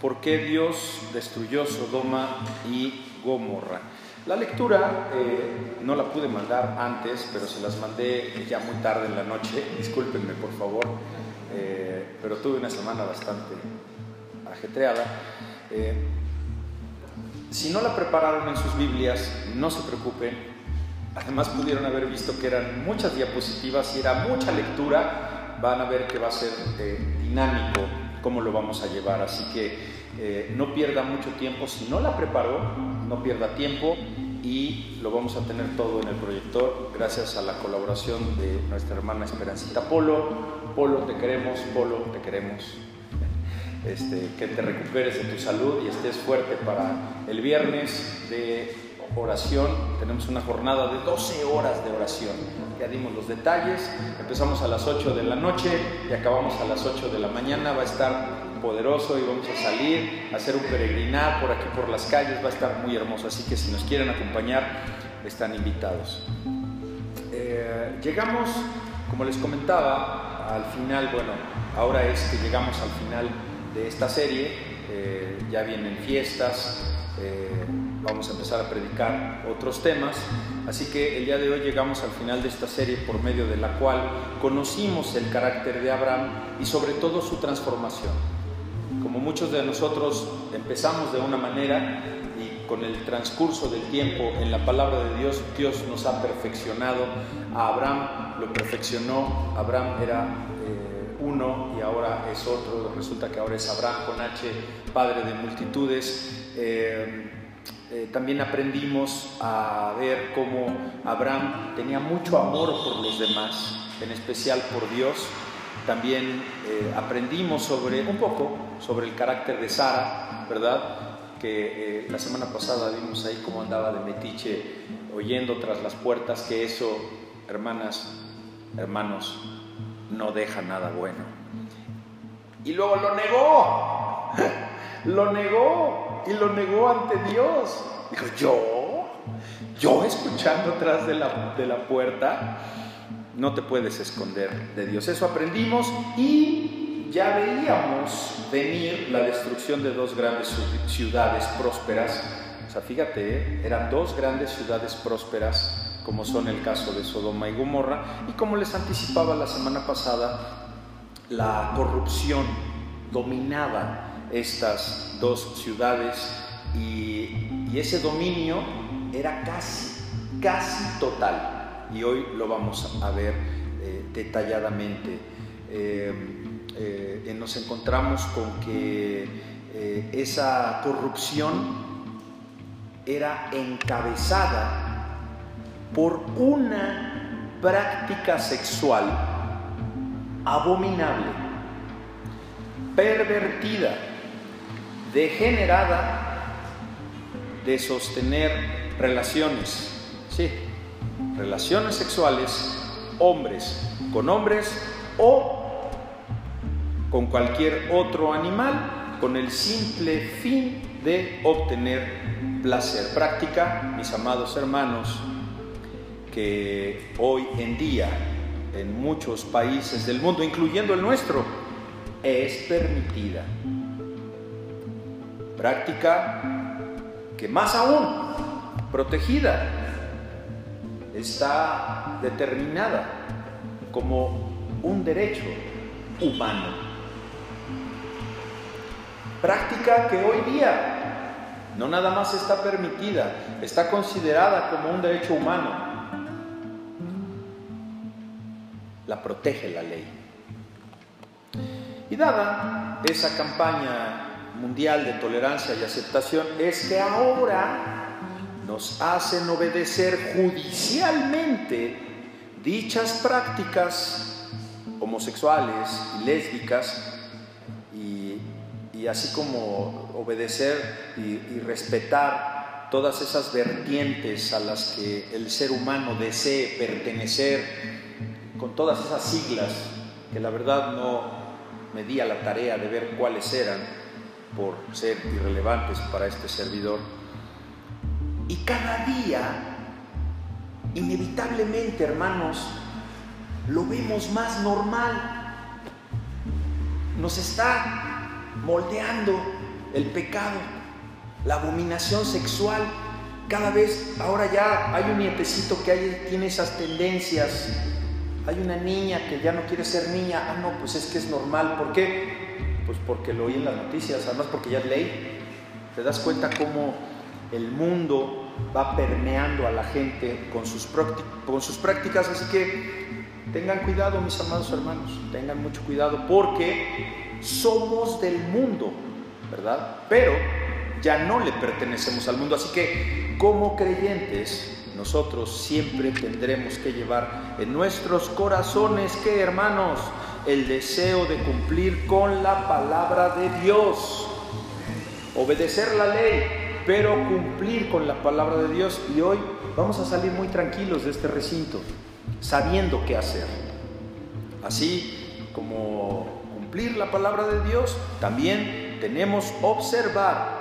¿Por qué Dios destruyó Sodoma y Gomorra? La lectura eh, no la pude mandar antes, pero se las mandé ya muy tarde en la noche. Discúlpenme, por favor, eh, pero tuve una semana bastante ajetreada. Eh, si no la prepararon en sus Biblias, no se preocupen. Además pudieron haber visto que eran muchas diapositivas y era mucha lectura. Van a ver que va a ser dinámico cómo lo vamos a llevar. Así que no pierda mucho tiempo. Si no la preparó, no pierda tiempo y lo vamos a tener todo en el proyector gracias a la colaboración de nuestra hermana Esperancita Polo. Polo, te queremos, Polo, te queremos. Este, que te recuperes de tu salud y estés fuerte para el viernes de oración. Tenemos una jornada de 12 horas de oración. Ya dimos los detalles. Empezamos a las 8 de la noche y acabamos a las 8 de la mañana. Va a estar poderoso y vamos a salir a hacer un peregrinar por aquí por las calles, va a estar muy hermoso, así que si nos quieren acompañar, están invitados. Eh, llegamos, como les comentaba, al final, bueno, ahora es que llegamos al final de esta serie, eh, ya vienen fiestas, eh, vamos a empezar a predicar otros temas, así que el día de hoy llegamos al final de esta serie por medio de la cual conocimos el carácter de Abraham y sobre todo su transformación. Como muchos de nosotros empezamos de una manera y con el transcurso del tiempo en la palabra de Dios, Dios nos ha perfeccionado. A Abraham lo perfeccionó, Abraham era eh, uno y ahora es otro, resulta que ahora es Abraham con H, padre de multitudes. Eh, eh, también aprendimos a ver cómo Abraham tenía mucho amor por los demás, en especial por Dios también eh, aprendimos sobre un poco sobre el carácter de Sara, ¿verdad? Que eh, la semana pasada vimos ahí cómo andaba de metiche oyendo tras las puertas que eso, hermanas, hermanos, no deja nada bueno. Y luego lo negó, lo negó y lo negó ante Dios. Dijo, yo, yo escuchando tras de la, de la puerta no te puedes esconder de Dios. Eso aprendimos y ya veíamos venir la destrucción de dos grandes ciudades prósperas. O sea, fíjate, ¿eh? eran dos grandes ciudades prósperas, como son el caso de Sodoma y Gomorra, y como les anticipaba la semana pasada, la corrupción dominaba estas dos ciudades y, ese dominio era casi, casi total y hoy lo vamos a ver eh, detalladamente. Eh, eh, nos encontramos con que esa corrupción era encabezada por una práctica sexual abominable, pervertida, degenerada de sostener relaciones. Sí, relaciones sexuales hombres con hombres o con cualquier otro animal con el simple fin de obtener placer. Práctica, mis amados hermanos, que hoy en día en muchos países del mundo, incluyendo el nuestro, es permitida. Práctica que más aún, protegida está determinada como un derecho humano. Práctica que hoy día no nada más está permitida, está considerada como un derecho humano. La protege la ley. Y dada esa campaña mundial de tolerancia y aceptación, es que ahora nos hacen obedecer judicialmente dichas prácticas homosexuales y lésbicas y, así como obedecer y, respetar todas esas vertientes a las que el ser humano desee pertenecer con todas esas siglas que la verdad no me di a la tarea de ver cuáles eran por ser irrelevantes para este servidor y cada día, inevitablemente, hermanos, lo vemos más normal. Nos está moldeando el pecado, la abominación sexual. Cada vez, ahora ya hay un nietecito que tiene esas tendencias. Hay una niña que ya no quiere ser niña. Ah, no, pues es que es normal. ¿Por qué? Pues porque lo oí en las noticias, además porque ya es ley. ¿Te das cuenta cómo el mundo va permeando a la gente con sus, con sus prácticas? Así que tengan cuidado, mis amados hermanos, tengan mucho cuidado porque somos del mundo, ¿verdad? Pero ya no le pertenecemos al mundo. Así que como creyentes, nosotros siempre tendremos que llevar en nuestros corazones, que hermanos, el deseo de cumplir con la palabra de Dios, obedecer la ley, pero cumplir con la palabra de Dios. Y hoy vamos a salir muy tranquilos de este recinto, sabiendo qué hacer. Así como cumplir la palabra de Dios, también tenemos observar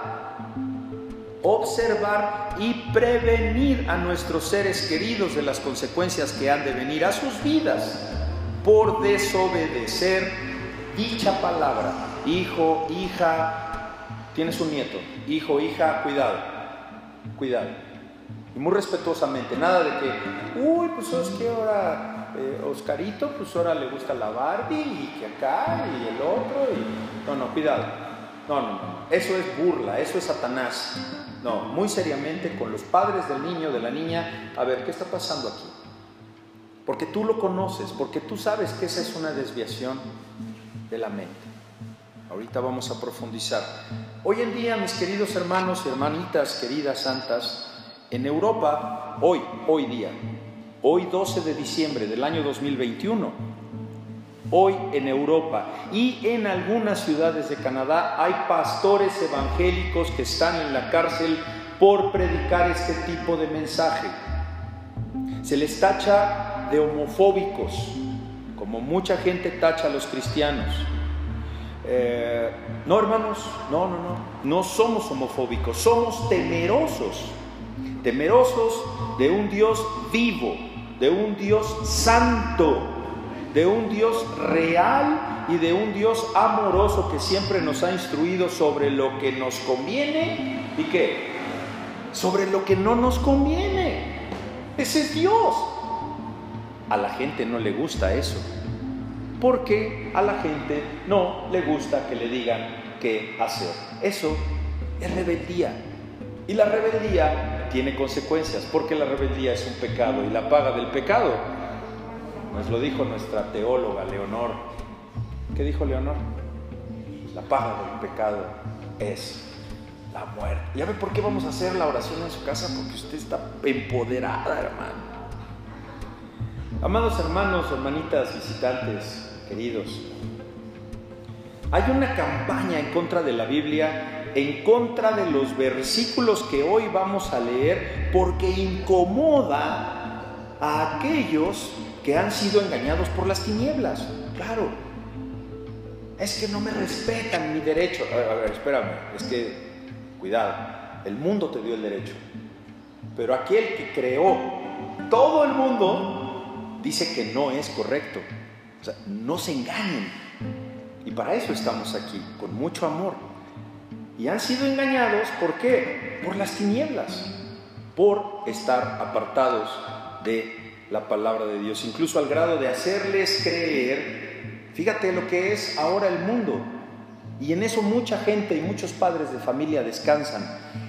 observar y prevenir a nuestros seres queridos de las consecuencias que han de venir a sus vidas por desobedecer dicha palabra. Hijo, hija, tienes un nieto, hijo, hija, cuidado, cuidado. Y muy respetuosamente, nada de que, uy, pues es que ahora eh, Oscarito, pues ahora le gusta la Barbie y que acá y el otro, y no, no, cuidado. No, no, no, eso es burla, eso es Satanás. No, muy seriamente con los padres del niño, de la niña, a ver, ¿qué está pasando aquí? Porque tú lo conoces, porque tú sabes que esa es una desviación de la mente. Ahorita vamos a profundizar. Hoy en día, mis queridos hermanos y hermanitas, queridas santas, en Europa, hoy, hoy día, hoy 12 de diciembre del año 2021, Hoy en Europa y en algunas ciudades de Canadá hay pastores evangélicos que están en la cárcel por predicar este tipo de mensaje. Se les tacha de homofóbicos, como mucha gente tacha a los cristianos. Eh, no, hermanos, no, no, no, no somos homofóbicos, somos temerosos, temerosos de un Dios vivo, de un Dios santo de un Dios real y de un Dios amoroso que siempre nos ha instruido sobre lo que nos conviene y qué, sobre lo que no nos conviene. Ese es Dios. A la gente no le gusta eso, porque a la gente no le gusta que le digan qué hacer. Eso es rebeldía. Y la rebeldía tiene consecuencias, porque la rebeldía es un pecado y la paga del pecado nos lo dijo nuestra teóloga Leonor. ¿Qué dijo Leonor? La paga del pecado es la muerte. ¿Ya ve por qué vamos a hacer la oración en su casa? Porque usted está empoderada, hermano. Amados hermanos, hermanitas, visitantes, queridos, hay una campaña en contra de la Biblia, en contra de los versículos que hoy vamos a leer, porque incomoda a aquellos que han sido engañados por las tinieblas. Claro. Es que no me respetan mi derecho. A ver, a ver, espérame. Es que, cuidado, el mundo te dio el derecho. Pero aquel que creó todo el mundo dice que no es correcto. O sea, no se engañen. Y para eso estamos aquí, con mucho amor. Y han sido engañados, ¿por qué? Por las tinieblas, por estar apartados de la palabra de Dios, incluso al grado de hacerles creer, fíjate lo que es ahora el mundo, y en eso mucha gente y muchos padres de familia descansan,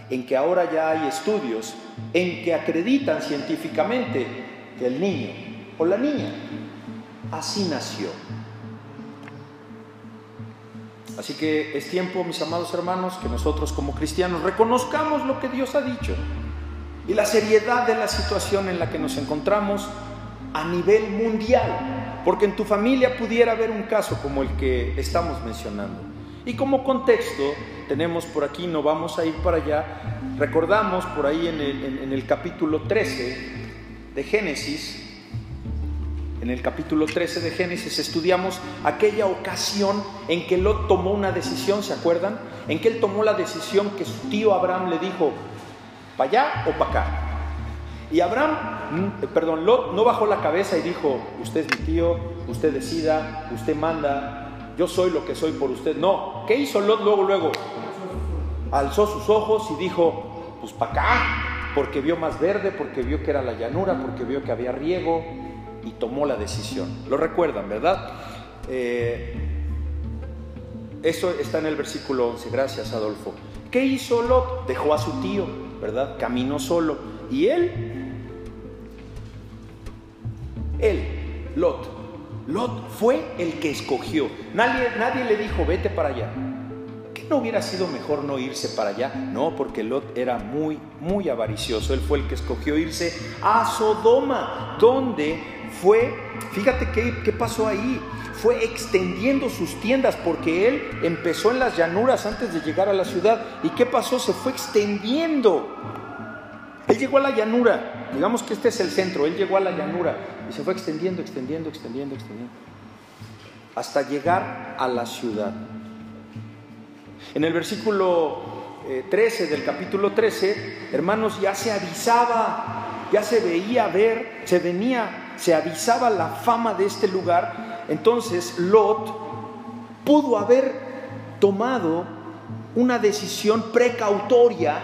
en que ahora ya hay estudios en que acreditan científicamente que el niño o la niña así nació. Así que es tiempo, mis amados hermanos, que nosotros como cristianos reconozcamos lo que Dios ha dicho y la seriedad de la situación en la que nos encontramos a nivel mundial, porque en tu familia pudiera haber un caso como el que estamos mencionando. Y como contexto, tenemos por aquí, no vamos a ir para allá, recordamos por ahí en el, en el capítulo 13 de Génesis, en el capítulo 13 de Génesis estudiamos aquella ocasión en que Lot tomó una decisión, ¿se acuerdan? En que él tomó la decisión que su tío Abraham le dijo, ¿Para allá o para acá? Y Abraham, mm, perdón, Lot no bajó la cabeza y dijo, usted es mi tío, usted decida, usted manda, yo soy lo que soy por usted. No, ¿qué hizo Lot luego, luego? alzó sus ojos y dijo, pues para acá, porque vio más verde, porque vio que era la llanura, porque vio que había riego y tomó la decisión. Lo recuerdan, ¿verdad? Eh, eso está en el versículo 11, gracias Adolfo. ¿Qué hizo Lot? Dejó a su tío, ¿verdad? Caminó solo. Y él, él, Lot, Lot fue el que escogió. Nadie, nadie le dijo, vete para allá. ¿Qué no hubiera sido mejor no irse para allá? No, porque Lot era muy, muy avaricioso. Él fue el que escogió irse a Sodoma, donde fue, fíjate qué, pasó ahí fue extendiendo sus tiendas porque él empezó en las llanuras antes de llegar a la ciudad. ¿Y qué pasó? Se fue extendiendo. Él llegó a la llanura, digamos que este es el centro, él llegó a la llanura y se fue extendiendo, extendiendo, extendiendo, extendiendo, hasta llegar a la ciudad. En el versículo 13 eh, del capítulo 13, hermanos, ya se avisaba, ya se veía ver, se venía, se avisaba la fama de este lugar entonces Lot pudo haber tomado una decisión precautoria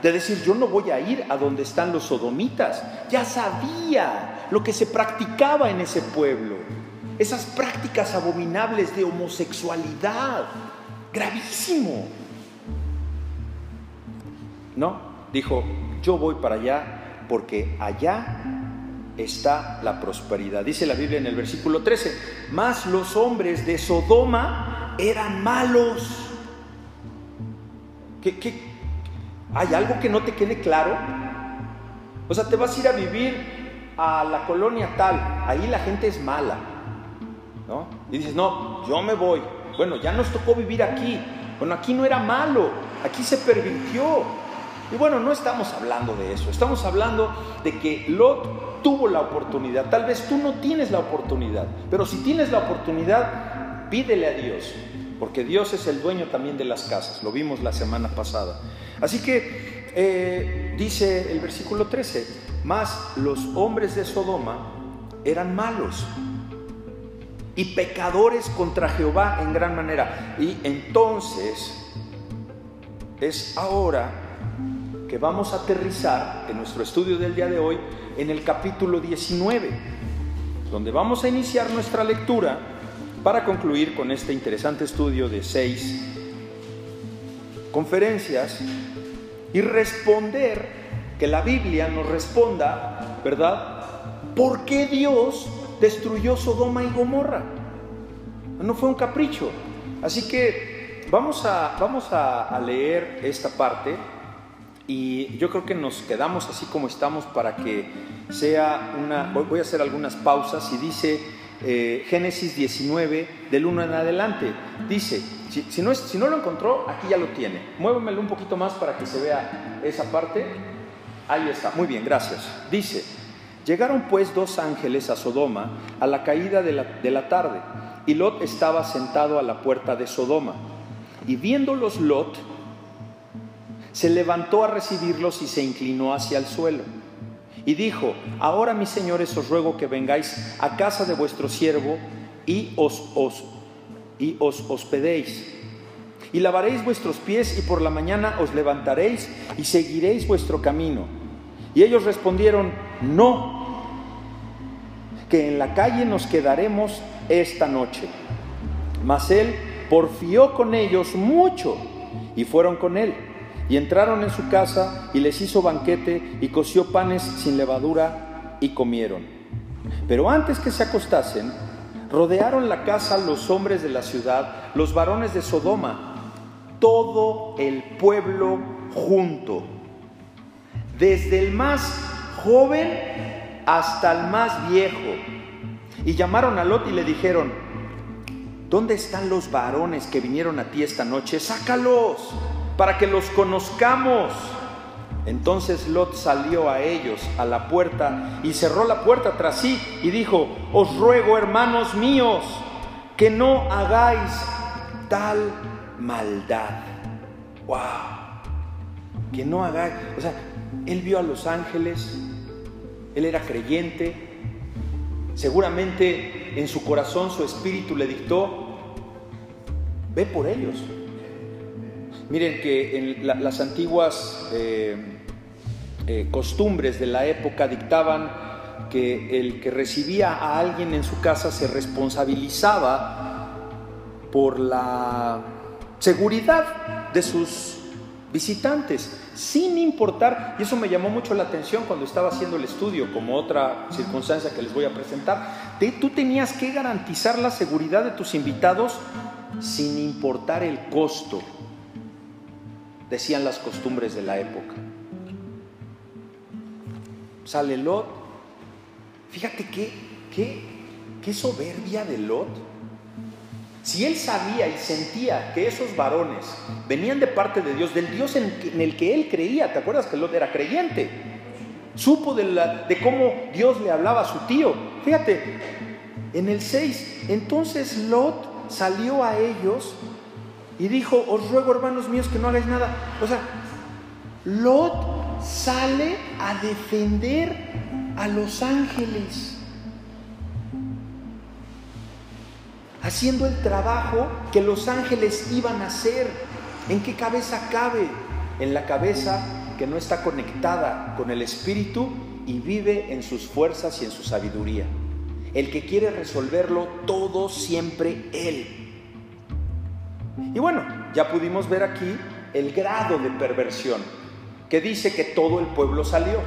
de decir, yo no voy a ir a donde están los sodomitas. Ya sabía lo que se practicaba en ese pueblo. Esas prácticas abominables de homosexualidad. Gravísimo. No, dijo, yo voy para allá porque allá está la prosperidad. Dice la Biblia en el versículo 13, mas los hombres de Sodoma eran malos. ¿Qué, hay algo que no te quede claro? O sea, te vas a ir a vivir a la colonia tal, ahí la gente es mala. ¿no? Y dices, no, yo me voy. Bueno, ya nos tocó vivir aquí. Bueno, aquí no era malo, aquí se pervirtió. Y bueno, no estamos hablando de eso, estamos hablando de que Lot tuvo la oportunidad. Tal vez tú no tienes la oportunidad, pero si tienes la oportunidad, pídele a Dios, porque Dios es el dueño también de las casas, lo vimos la semana pasada. Así que eh, dice el versículo 13, más los hombres de Sodoma eran malos y pecadores contra Jehová en gran manera. Y entonces es ahora que vamos a aterrizar en nuestro estudio del día de hoy en el capítulo 19, donde vamos a iniciar nuestra lectura para concluir con este interesante estudio de seis conferencias y responder, que la Biblia nos responda, ¿verdad? ¿Por qué Dios destruyó Sodoma y Gomorra? No fue un capricho. Así que vamos a, vamos a leer esta parte y yo creo que nos quedamos así como estamos para que sea una... Voy a hacer algunas pausas y dice eh, Génesis 19 del 1 en adelante. Dice, si, no es, si no lo encontró, aquí ya lo tiene. Muévemelo un poquito más para que se vea esa parte. Ahí está, muy bien, gracias. Dice, llegaron pues dos ángeles a Sodoma a la caída de la, de la tarde, y Lot estaba sentado a la puerta de Sodoma. Y viéndolos Lot, se levantó a recibirlos y se inclinó hacia el suelo. Y dijo, ahora mis señores os ruego que vengáis a casa de vuestro siervo y os, os, y os hospedéis. Y lavaréis vuestros pies y por la mañana os levantaréis y seguiréis vuestro camino. Y ellos respondieron, no, que en la calle nos quedaremos esta noche. Mas él porfió con ellos mucho y fueron con él. Y entraron en su casa y les hizo banquete y coció panes sin levadura y comieron. Pero antes que se acostasen, rodearon la casa los hombres de la ciudad, los varones de Sodoma, todo el pueblo junto, desde el más joven hasta el más viejo. Y llamaron a Lot y le dijeron, ¿dónde están los varones que vinieron a ti esta noche? Sácalos para que los conozcamos. Entonces Lot salió a ellos a la puerta y cerró la puerta tras sí y dijo, os ruego hermanos míos que no hagáis tal maldad. ¡Wow! Que no hagáis, o sea, él vio a los ángeles, él era creyente, seguramente en su corazón su espíritu le dictó, ve por ellos, Miren que las antiguas eh, eh, costumbres de la época dictaban que el que recibía a alguien en su casa se responsabilizaba por la seguridad de sus visitantes, sin importar, y eso me llamó mucho la atención cuando estaba haciendo el estudio, como otra circunstancia que les voy a presentar, tú tenías que garantizar la seguridad de tus invitados sin importar el costo, decían las costumbres de la época. Sale Lot, fíjate qué, qué, qué soberbia de Lot si él sabía y sentía que esos varones venían de parte de Dios, del Dios en, el que él creía, ¿te acuerdas que Lot era creyente? Supo de, de cómo Dios le hablaba a su tío. Fíjate, en el 6, entonces Lot salió a ellos y dijo, os ruego hermanos míos que no hagáis nada. O sea, Lot sale a defender a los ángeles. haciendo el trabajo que los ángeles iban a hacer. ¿En qué cabeza cabe? En la cabeza que no está conectada con el Espíritu y vive en sus fuerzas y en su sabiduría. El que quiere resolverlo todo siempre Él. Y bueno, ya pudimos ver aquí el grado de perversión que dice que todo el pueblo salió.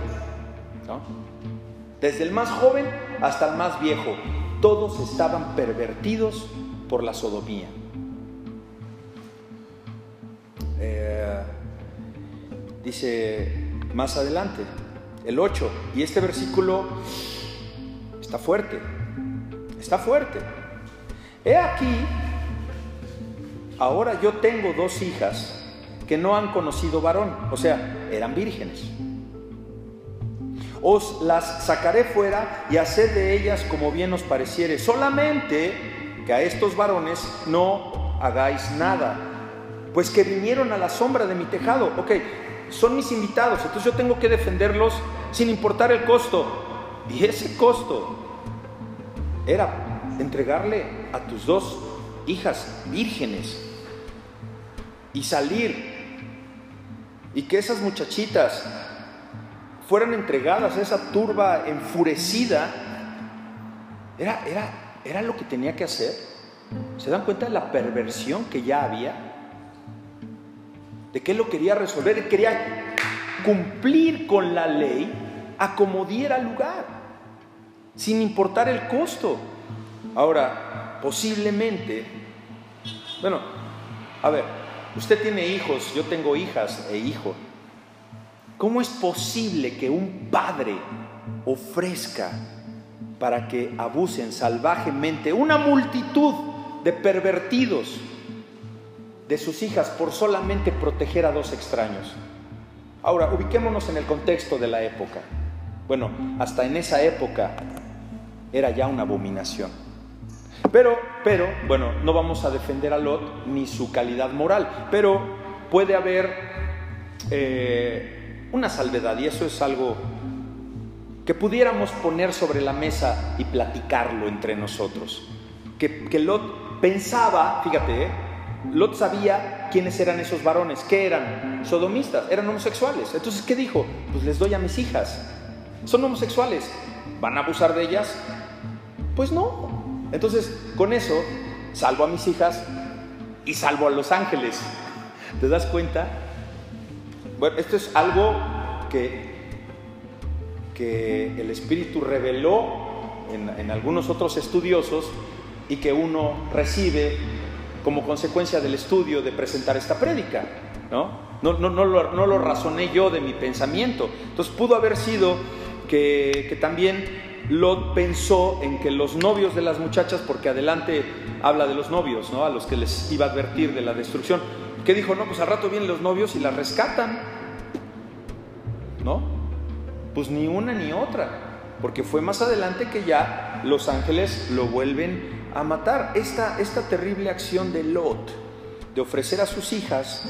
Desde el más joven hasta el más viejo todos estaban pervertidos por la sodomía. Eh, dice más adelante, el 8, y este versículo está fuerte, está fuerte. He aquí, ahora yo tengo dos hijas que no han conocido varón, o sea, eran vírgenes os las sacaré fuera y haced de ellas como bien os pareciere. Solamente que a estos varones no hagáis nada, pues que vinieron a la sombra de mi tejado. Ok, son mis invitados, entonces yo tengo que defenderlos sin importar el costo. Y ese costo era entregarle a tus dos hijas vírgenes y salir y que esas muchachitas fueran entregadas a esa turba enfurecida, era, era, era lo que tenía que hacer. ¿Se dan cuenta de la perversión que ya había? De que él lo quería resolver, quería cumplir con la ley a como lugar, sin importar el costo. Ahora, posiblemente, bueno, a ver, usted tiene hijos, yo tengo hijas e hijos. ¿Cómo es posible que un padre ofrezca para que abusen salvajemente una multitud de pervertidos de sus hijas por solamente proteger a dos extraños? Ahora, ubiquémonos en el contexto de la época. Bueno, hasta en esa época era ya una abominación. Pero, pero, bueno, no vamos a defender a Lot ni su calidad moral, pero puede haber eh, una salvedad y eso es algo que pudiéramos poner sobre la mesa y platicarlo entre nosotros. Que, Lot pensaba, fíjate, ¿eh? Lot sabía quiénes eran esos varones, que eran sodomistas, eran homosexuales. Entonces, ¿qué dijo? Pues les doy a mis hijas. Son homosexuales, ¿van a abusar de ellas? Pues no. Entonces, con eso, salvo a mis hijas y salvo a los ángeles. ¿Te das cuenta? Bueno, esto es algo que, que el Espíritu reveló en, algunos otros estudiosos y que uno recibe como consecuencia del estudio de presentar esta prédica. ¿no? No, no, no, lo, no lo razoné yo de mi pensamiento. Entonces pudo haber sido que, que también Lot pensó en que los novios de las muchachas, porque adelante habla de los novios, ¿no? a los que les iba a advertir de la destrucción, que dijo, no, pues al rato vienen los novios y la rescatan. ¿No? Pues ni una ni otra, porque fue más adelante que ya los ángeles lo vuelven a matar. Esta, esta terrible acción de Lot, de ofrecer a sus hijas,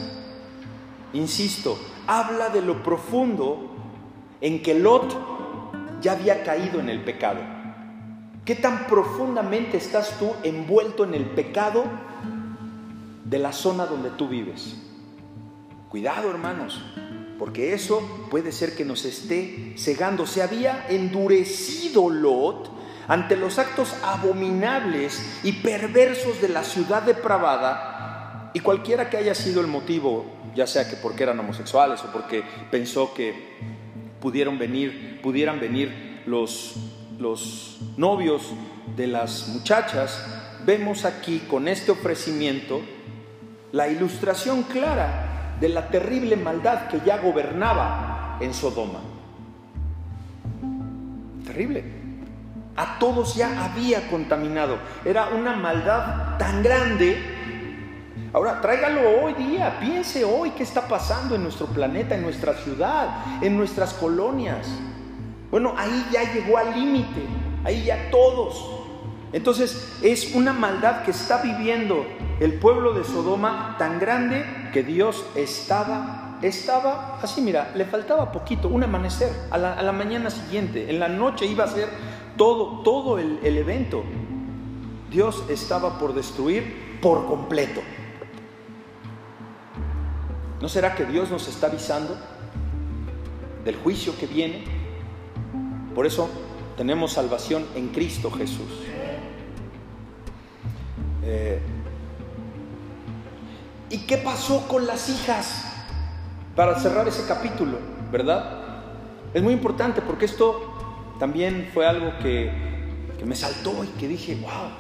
insisto, habla de lo profundo en que Lot ya había caído en el pecado. ¿Qué tan profundamente estás tú envuelto en el pecado de la zona donde tú vives. Cuidado, hermanos, porque eso puede ser que nos esté cegando. Se había endurecido Lot ante los actos abominables y perversos de la ciudad depravada y cualquiera que haya sido el motivo, ya sea que porque eran homosexuales o porque pensó que pudieron venir, pudieran venir los, los novios de las muchachas, vemos aquí con este ofrecimiento la ilustración clara de la terrible maldad que ya gobernaba en Sodoma. Terrible. A todos ya había contaminado. Era una maldad tan grande. Ahora, tráigalo hoy día, piense hoy qué está pasando en nuestro planeta, en nuestra ciudad, en nuestras colonias. Bueno, ahí ya llegó al límite, ahí ya todos. Entonces es una maldad que está viviendo el pueblo de Sodoma tan grande que Dios estaba, estaba así, mira, le faltaba poquito, un amanecer, a la, mañana siguiente, en la noche iba a ser todo, todo el, el evento. Dios estaba por destruir por completo. ¿No será que Dios nos está avisando del juicio que viene? Por eso tenemos salvación en Cristo Jesús. Eh, ¿Y qué pasó con las hijas? Para cerrar ese capítulo, ¿verdad? Es muy importante porque esto también fue algo que, que me saltó y que dije, wow,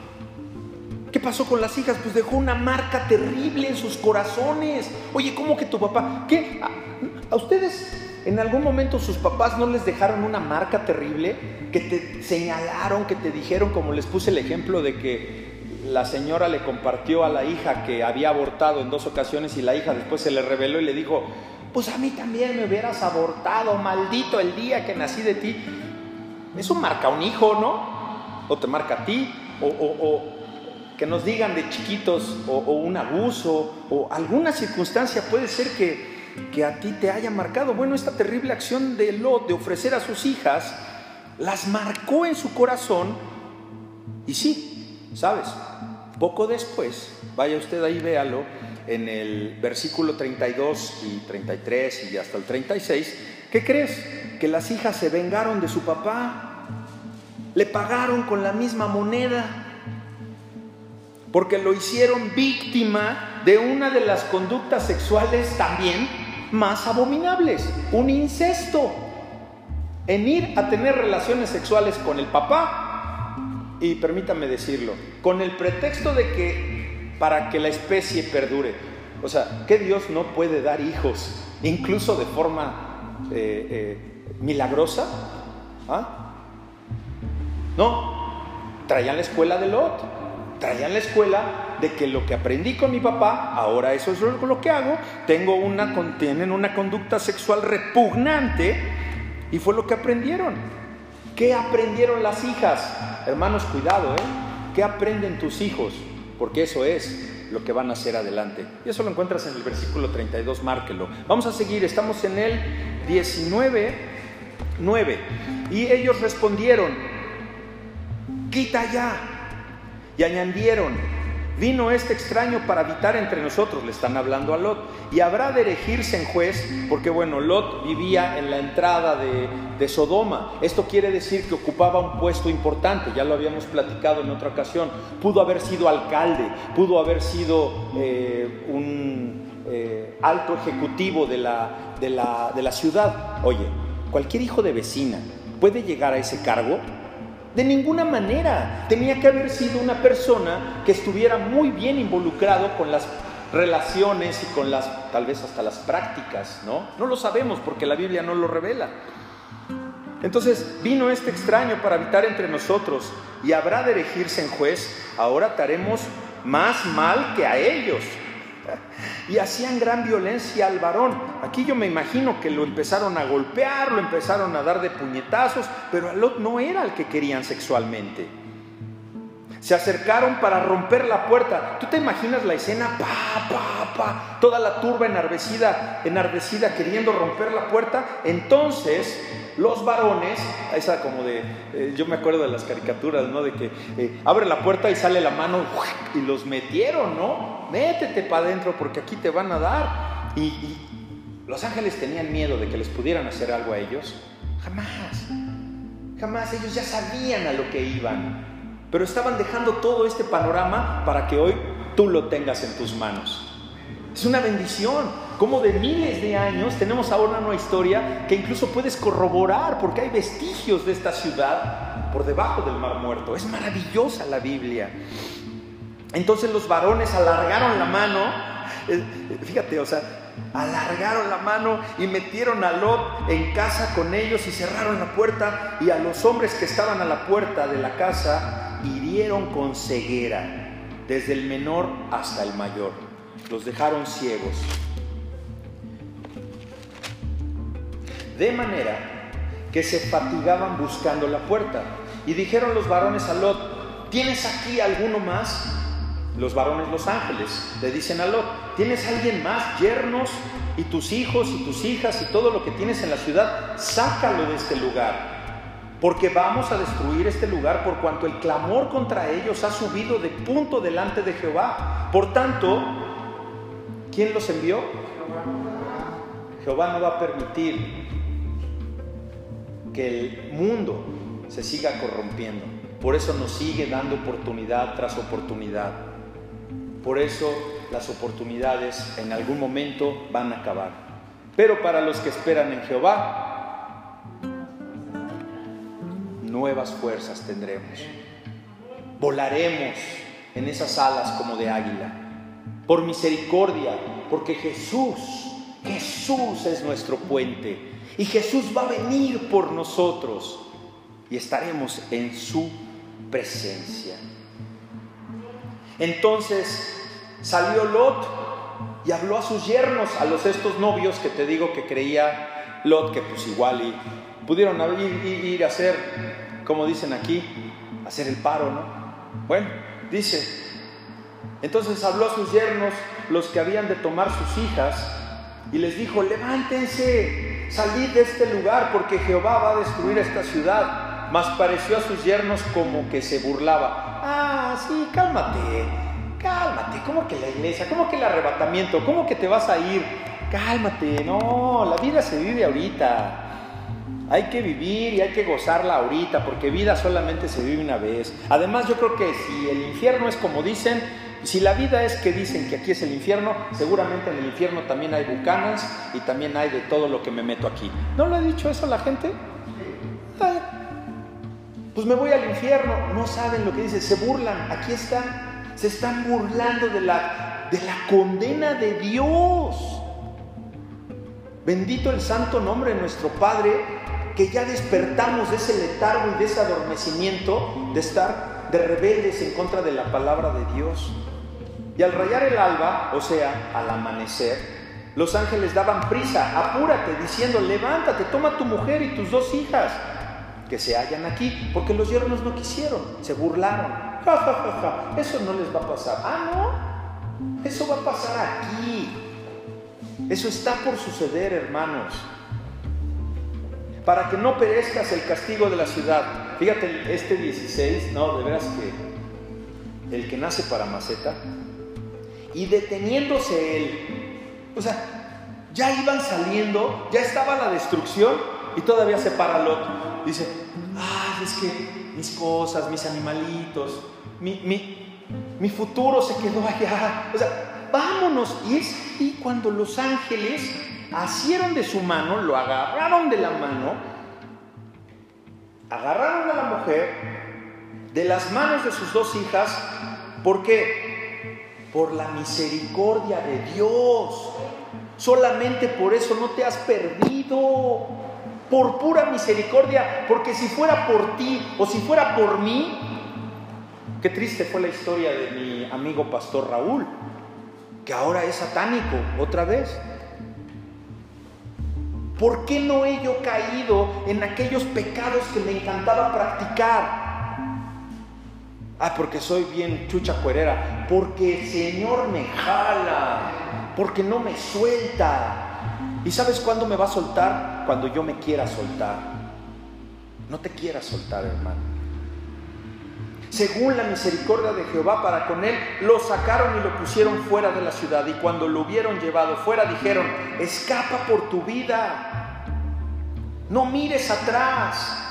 ¿Qué pasó con las hijas? Pues dejó una marca terrible en sus corazones. Oye, ¿cómo que tu papá? ¿Qué? ¿A, ustedes en algún momento sus papás no les dejaron una marca terrible? Que te señalaron, que te dijeron, como les puse el ejemplo de que la señora le compartió a la hija que había abortado en dos ocasiones y la hija después se le reveló y le dijo, pues a mí también me hubieras abortado, maldito el día que nací de ti. Eso marca a un hijo, ¿no? O te marca a ti, o, que nos digan de chiquitos, o, un abuso, o alguna circunstancia puede ser que, que a ti te haya marcado. Bueno, esta terrible acción de Lot de ofrecer a sus hijas, las marcó en su corazón, y sí, ¿sabes? Poco después, vaya usted ahí, véalo, en el versículo 32 y 33 y hasta el 36, ¿qué crees? Que las hijas se vengaron de su papá, le pagaron con la misma moneda, porque lo hicieron víctima de una de las conductas sexuales también más abominables, un incesto, en ir a tener relaciones sexuales con el papá y permítame decirlo, con el pretexto de que para que la especie perdure, o sea, que Dios no puede dar hijos, incluso de forma eh, eh, milagrosa. ¿Ah? No, traían la escuela de Lot, traían la escuela de que lo que aprendí con mi papá, ahora eso es lo que hago, tengo una, tienen una conducta sexual repugnante y fue lo que aprendieron. ¿Qué aprendieron las hijas? Hermanos, cuidado, ¿eh? ¿Qué aprenden tus hijos? Porque eso es lo que van a hacer adelante. Y eso lo encuentras en el versículo 32, márquelo. Vamos a seguir, estamos en el 19, 9. Y ellos respondieron, quita ya. Y añadieron, Vino este extraño para habitar entre nosotros, le están hablando a Lot, y habrá de elegirse en juez, porque bueno, Lot vivía en la entrada de, Sodoma. Esto quiere decir que ocupaba un puesto importante, ya lo habíamos platicado en otra ocasión. Pudo haber sido alcalde, pudo haber sido eh, un eh, alto ejecutivo de la, de, la, de la ciudad. Oye, cualquier hijo de vecina puede llegar a ese cargo de ninguna manera. Tenía que haber sido una persona que estuviera muy bien involucrado con las relaciones y con las, tal vez hasta las prácticas, ¿no? No lo sabemos porque la Biblia no lo revela. Entonces vino este extraño para habitar entre nosotros y habrá de elegirse en juez. Ahora haremos más mal que a ellos y hacían gran violencia al varón. Aquí yo me imagino que lo empezaron a golpear, lo empezaron a dar de puñetazos, pero a Lot no era el que querían sexualmente. Se acercaron para romper la puerta. ¿Tú te imaginas la escena? Pa, pa, pa, toda la turba enardecida, enardecida queriendo romper la puerta. Entonces los varones, esa como de, eh, yo me acuerdo de las caricaturas, ¿no? De que eh, abre la puerta y sale la mano y los metieron, ¿no? Métete para adentro porque aquí te van a dar. y, los ángeles tenían miedo de que les pudieran hacer algo a ellos. Jamás. Jamás ellos ya sabían a lo que iban. Pero estaban dejando todo este panorama para que hoy tú lo tengas en tus manos. Es una bendición. Como de miles de años tenemos ahora una historia que incluso puedes corroborar porque hay vestigios de esta ciudad por debajo del mar muerto. Es maravillosa la Biblia. Entonces los varones alargaron la mano. Eh, fíjate, o sea, alargaron la mano y metieron a Lot en casa con ellos y cerraron la puerta y a los hombres que estaban a la puerta de la casa hirieron con ceguera, desde el menor hasta el mayor. Los dejaron ciegos. De manera que se fatigaban buscando la puerta. Y dijeron los varones a Lot, ¿tienes aquí alguno más? Los varones, los ángeles, le dicen a Lot, ¿tienes alguien más, yernos y tus hijos y tus hijas y todo lo que tienes en la ciudad? Sácalo de este lugar, porque vamos a destruir este lugar por cuanto el clamor contra ellos ha subido de punto delante de Jehová. Por tanto, ¿quién los envió? Jehová no va a permitir que el mundo se siga corrompiendo. Por eso nos sigue dando oportunidad tras oportunidad. Por eso las oportunidades en algún momento van a acabar. Pero para los que esperan en Jehová, nuevas fuerzas tendremos. Volaremos en esas alas como de águila. Por misericordia, porque Jesús, Jesús es nuestro puente. Y Jesús va a venir por nosotros y estaremos en su presencia. Entonces salió Lot y habló a sus yernos, a los estos novios que te digo que creía Lot que pues igual y pudieron ir, ir a hacer, como dicen aquí, hacer el paro, ¿no? Bueno, dice, entonces habló a sus yernos, los que habían de tomar sus hijas, y les dijo, levántense, salid de este lugar, porque Jehová va a destruir esta ciudad. Mas pareció a sus yernos como que se burlaba. Ah, sí, cálmate, Cálmate, ¿cómo que la iglesia? ¿Cómo que el arrebatamiento? ¿Cómo que te vas a ir? Cálmate, no, la vida se vive ahorita. Hay que vivir y hay que gozarla ahorita, porque vida solamente se vive una vez. Además, yo creo que si el infierno es como dicen, si la vida es que dicen que aquí es el infierno, seguramente en el infierno también hay bucanas y también hay de todo lo que me meto aquí. ¿No lo ha dicho eso la gente? pues me voy al infierno. No saben lo que dice, se burlan. Aquí está se están burlando de la, de la condena de Dios. Bendito el santo nombre de nuestro Padre, que ya despertamos de ese letargo y de ese adormecimiento de estar de rebeldes en contra de la palabra de Dios. Y al rayar el alba, o sea, al amanecer, los ángeles daban prisa, apúrate, diciendo, levántate, toma tu mujer y tus dos hijas, que se hallan aquí, porque los yernos no quisieron, se burlaron. Eso no les va a pasar. Ah, no. Eso va a pasar aquí. Eso está por suceder, hermanos. Para que no perezcas el castigo de la ciudad. Fíjate, este 16, no, de veras que el que nace para maceta. Y deteniéndose él. O sea, ya iban saliendo, ya estaba la destrucción y todavía se para Lot. Dice, ay, es que mis cosas, mis animalitos, mi, futuro se quedó allá. O sea, vámonos. Y es ahí cuando los ángeles asieron de su mano, lo agarraron de la mano, agarraron a la mujer de las manos de sus dos hijas, ¿por qué? Por la misericordia de Dios. Solamente por eso no te has perdido. Por pura misericordia, porque si fuera por ti o si fuera por mí, Qué triste fue la historia de mi amigo pastor Raúl, que ahora es satánico otra vez. ¿Por qué no he yo caído en aquellos pecados que me encantaba practicar? Ah, porque soy bien chucha cuerera. Porque el Señor me jala. Porque no me suelta. ¿Y sabes cuándo me va a soltar? Cuando yo me quiera soltar. No te quieras soltar, hermano. según la misericordia de Jehová para con él, lo sacaron y lo pusieron fuera de la ciudad. Y cuando lo hubieron llevado fuera, dijeron, escapa por tu vida, no mires atrás,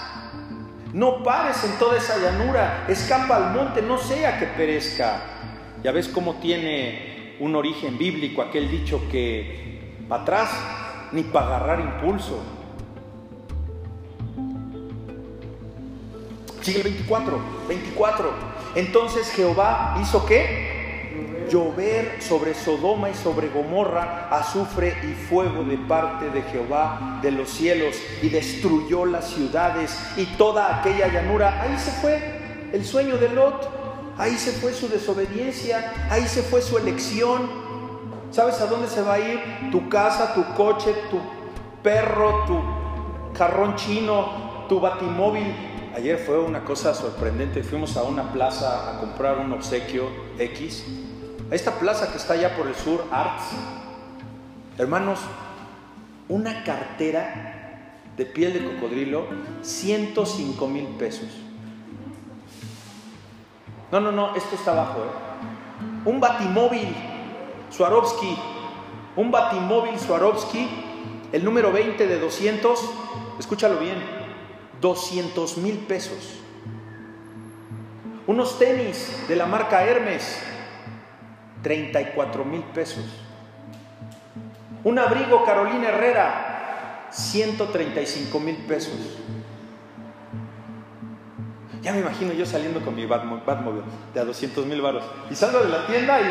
no pares en toda esa llanura, escapa al monte, no sea que perezca. Ya ves cómo tiene un origen bíblico aquel dicho que para atrás ni para agarrar impulso. Sigue el 24, 24. Entonces Jehová hizo qué? Llover sobre Sodoma y sobre Gomorra azufre y fuego de parte de Jehová de los cielos y destruyó las ciudades y toda aquella llanura. Ahí se fue el sueño de Lot, ahí se fue su desobediencia, ahí se fue su elección. ¿Sabes a dónde se va a ir? Tu casa, tu coche, tu perro, tu carrón chino, tu batimóvil, Ayer fue una cosa sorprendente. Fuimos a una plaza a comprar un obsequio X. Esta plaza que está allá por el sur, Arts. Hermanos, una cartera de piel de cocodrilo, 105 mil pesos. No, no, no, esto está abajo. ¿eh? Un batimóvil Swarovski. Un batimóvil Swarovski, el número 20 de 200. Escúchalo bien 200 mil pesos. Unos tenis de la marca Hermes, 34 mil pesos. Un abrigo Carolina Herrera, 135 mil pesos. Ya me imagino yo saliendo con mi Batmobile de a 200 mil baros. Y salgo de la tienda y...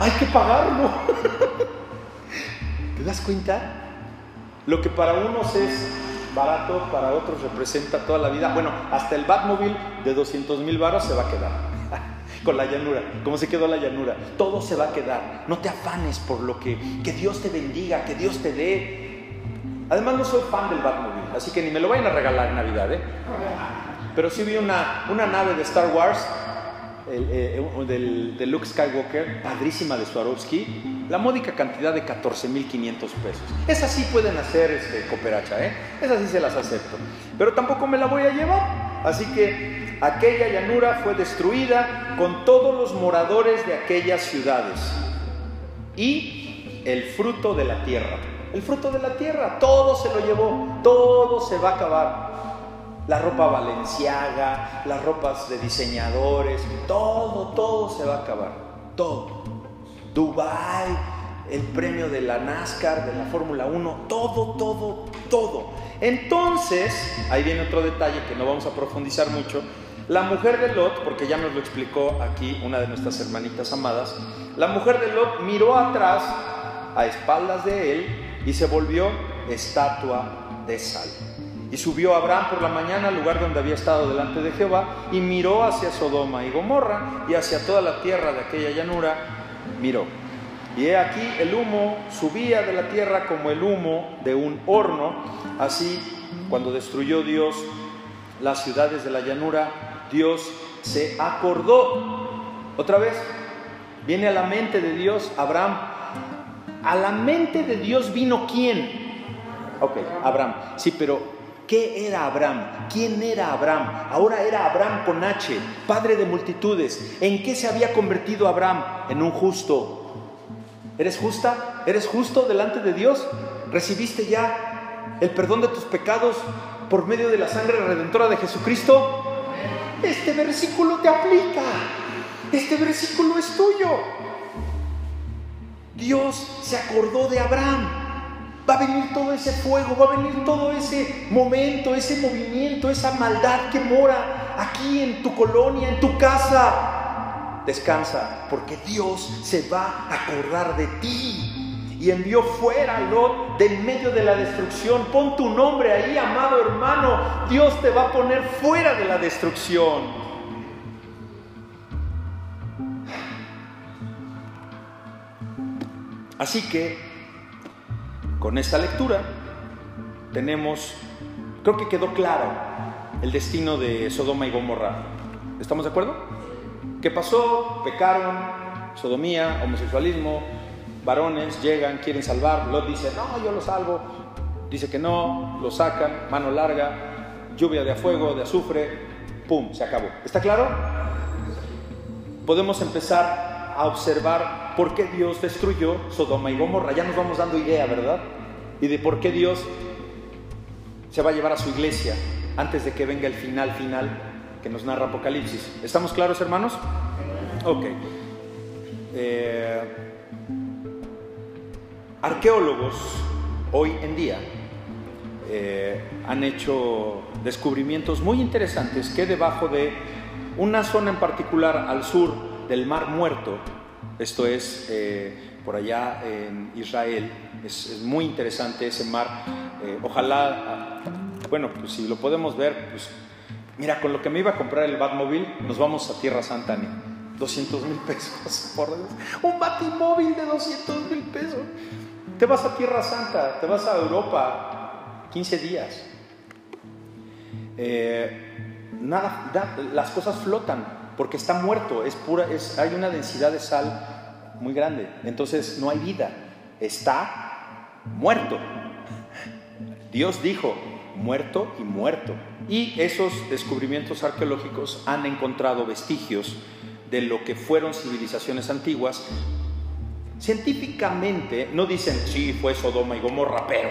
Hay que pagarlo. ¿Te das cuenta? Lo que para unos es barato, para otros representa toda la vida. Bueno, hasta el Batmobile de 200 mil baros se va a quedar. Con la llanura, como se quedó la llanura. Todo se va a quedar. No te afanes por lo que, que Dios te bendiga, que Dios te dé. Además, no soy fan del Batmobile, así que ni me lo vayan a regalar en Navidad, ¿eh? Pero sí vi una, una nave de Star Wars eh, del, de Luke Skywalker, padrísima de Swarovski, la módica cantidad de 14.500 pesos. Esas sí pueden hacer este, cooperacha, ¿eh? Esas sí se las acepto. Pero tampoco me la voy a llevar. Así que aquella llanura fue destruida con todos los moradores de aquellas ciudades. Y el fruto de la tierra. El fruto de la tierra, todo se lo llevó, todo se va a acabar la ropa valenciaga, las ropas de diseñadores, todo, todo se va a acabar, todo. Dubai, el premio de la NASCAR, de la Fórmula 1, todo, todo, todo. Entonces, ahí viene otro detalle que no vamos a profundizar mucho. La mujer de Lot, porque ya nos lo explicó aquí una de nuestras hermanitas amadas, la mujer de Lot miró atrás, a espaldas de él, y se volvió estatua de sal. Y subió Abraham por la mañana al lugar donde había estado delante de Jehová y miró hacia Sodoma y Gomorra y hacia toda la tierra de aquella llanura, miró. Y he aquí el humo subía de la tierra como el humo de un horno. Así, cuando destruyó Dios las ciudades de la llanura, Dios se acordó. Otra vez, viene a la mente de Dios Abraham. A la mente de Dios vino quién? Ok, Abraham. Sí, pero ¿Qué era Abraham? ¿Quién era Abraham? Ahora era Abraham con H, padre de multitudes. ¿En qué se había convertido Abraham? En un justo. ¿Eres justa? ¿Eres justo delante de Dios? ¿Recibiste ya el perdón de tus pecados por medio de la sangre redentora de Jesucristo? Este versículo te aplica. Este versículo es tuyo. Dios se acordó de Abraham va a venir todo ese fuego, va a venir todo ese momento, ese movimiento, esa maldad que mora aquí en tu colonia, en tu casa. Descansa, porque Dios se va a acordar de ti. Y envió fuera a Lot del medio de la destrucción. Pon tu nombre ahí, amado hermano. Dios te va a poner fuera de la destrucción. Así que con esta lectura tenemos, creo que quedó claro el destino de Sodoma y Gomorra. ¿Estamos de acuerdo? ¿Qué pasó? Pecaron, sodomía, homosexualismo, varones llegan, quieren salvar, Lot dice, no, yo lo salvo, dice que no, lo sacan, mano larga, lluvia de fuego, de azufre, ¡pum!, se acabó. ¿Está claro? Podemos empezar a observar por qué Dios destruyó Sodoma y Gomorra. Ya nos vamos dando idea, ¿verdad? Y de por qué Dios se va a llevar a su iglesia antes de que venga el final final que nos narra Apocalipsis. ¿Estamos claros, hermanos? Ok. Eh, arqueólogos hoy en día eh, han hecho descubrimientos muy interesantes que debajo de una zona en particular al sur del Mar Muerto, esto es eh, por allá en Israel, es, muy interesante ese mar, eh, ojalá, bueno, pues si lo podemos ver, pues mira, con lo que me iba a comprar el Batmóvil, nos vamos a Tierra Santa, 200 mil pesos, por Dios. un Batimóvil de 200 mil pesos. Te vas a Tierra Santa, te vas a Europa, 15 días. Eh, nada, las cosas flotan porque está muerto, es pura, es, hay una densidad de sal muy grande, entonces no hay vida, está muerto. Dios dijo, muerto y muerto. Y esos descubrimientos arqueológicos han encontrado vestigios de lo que fueron civilizaciones antiguas Científicamente no dicen, sí, fue Sodoma y Gomorra, pero,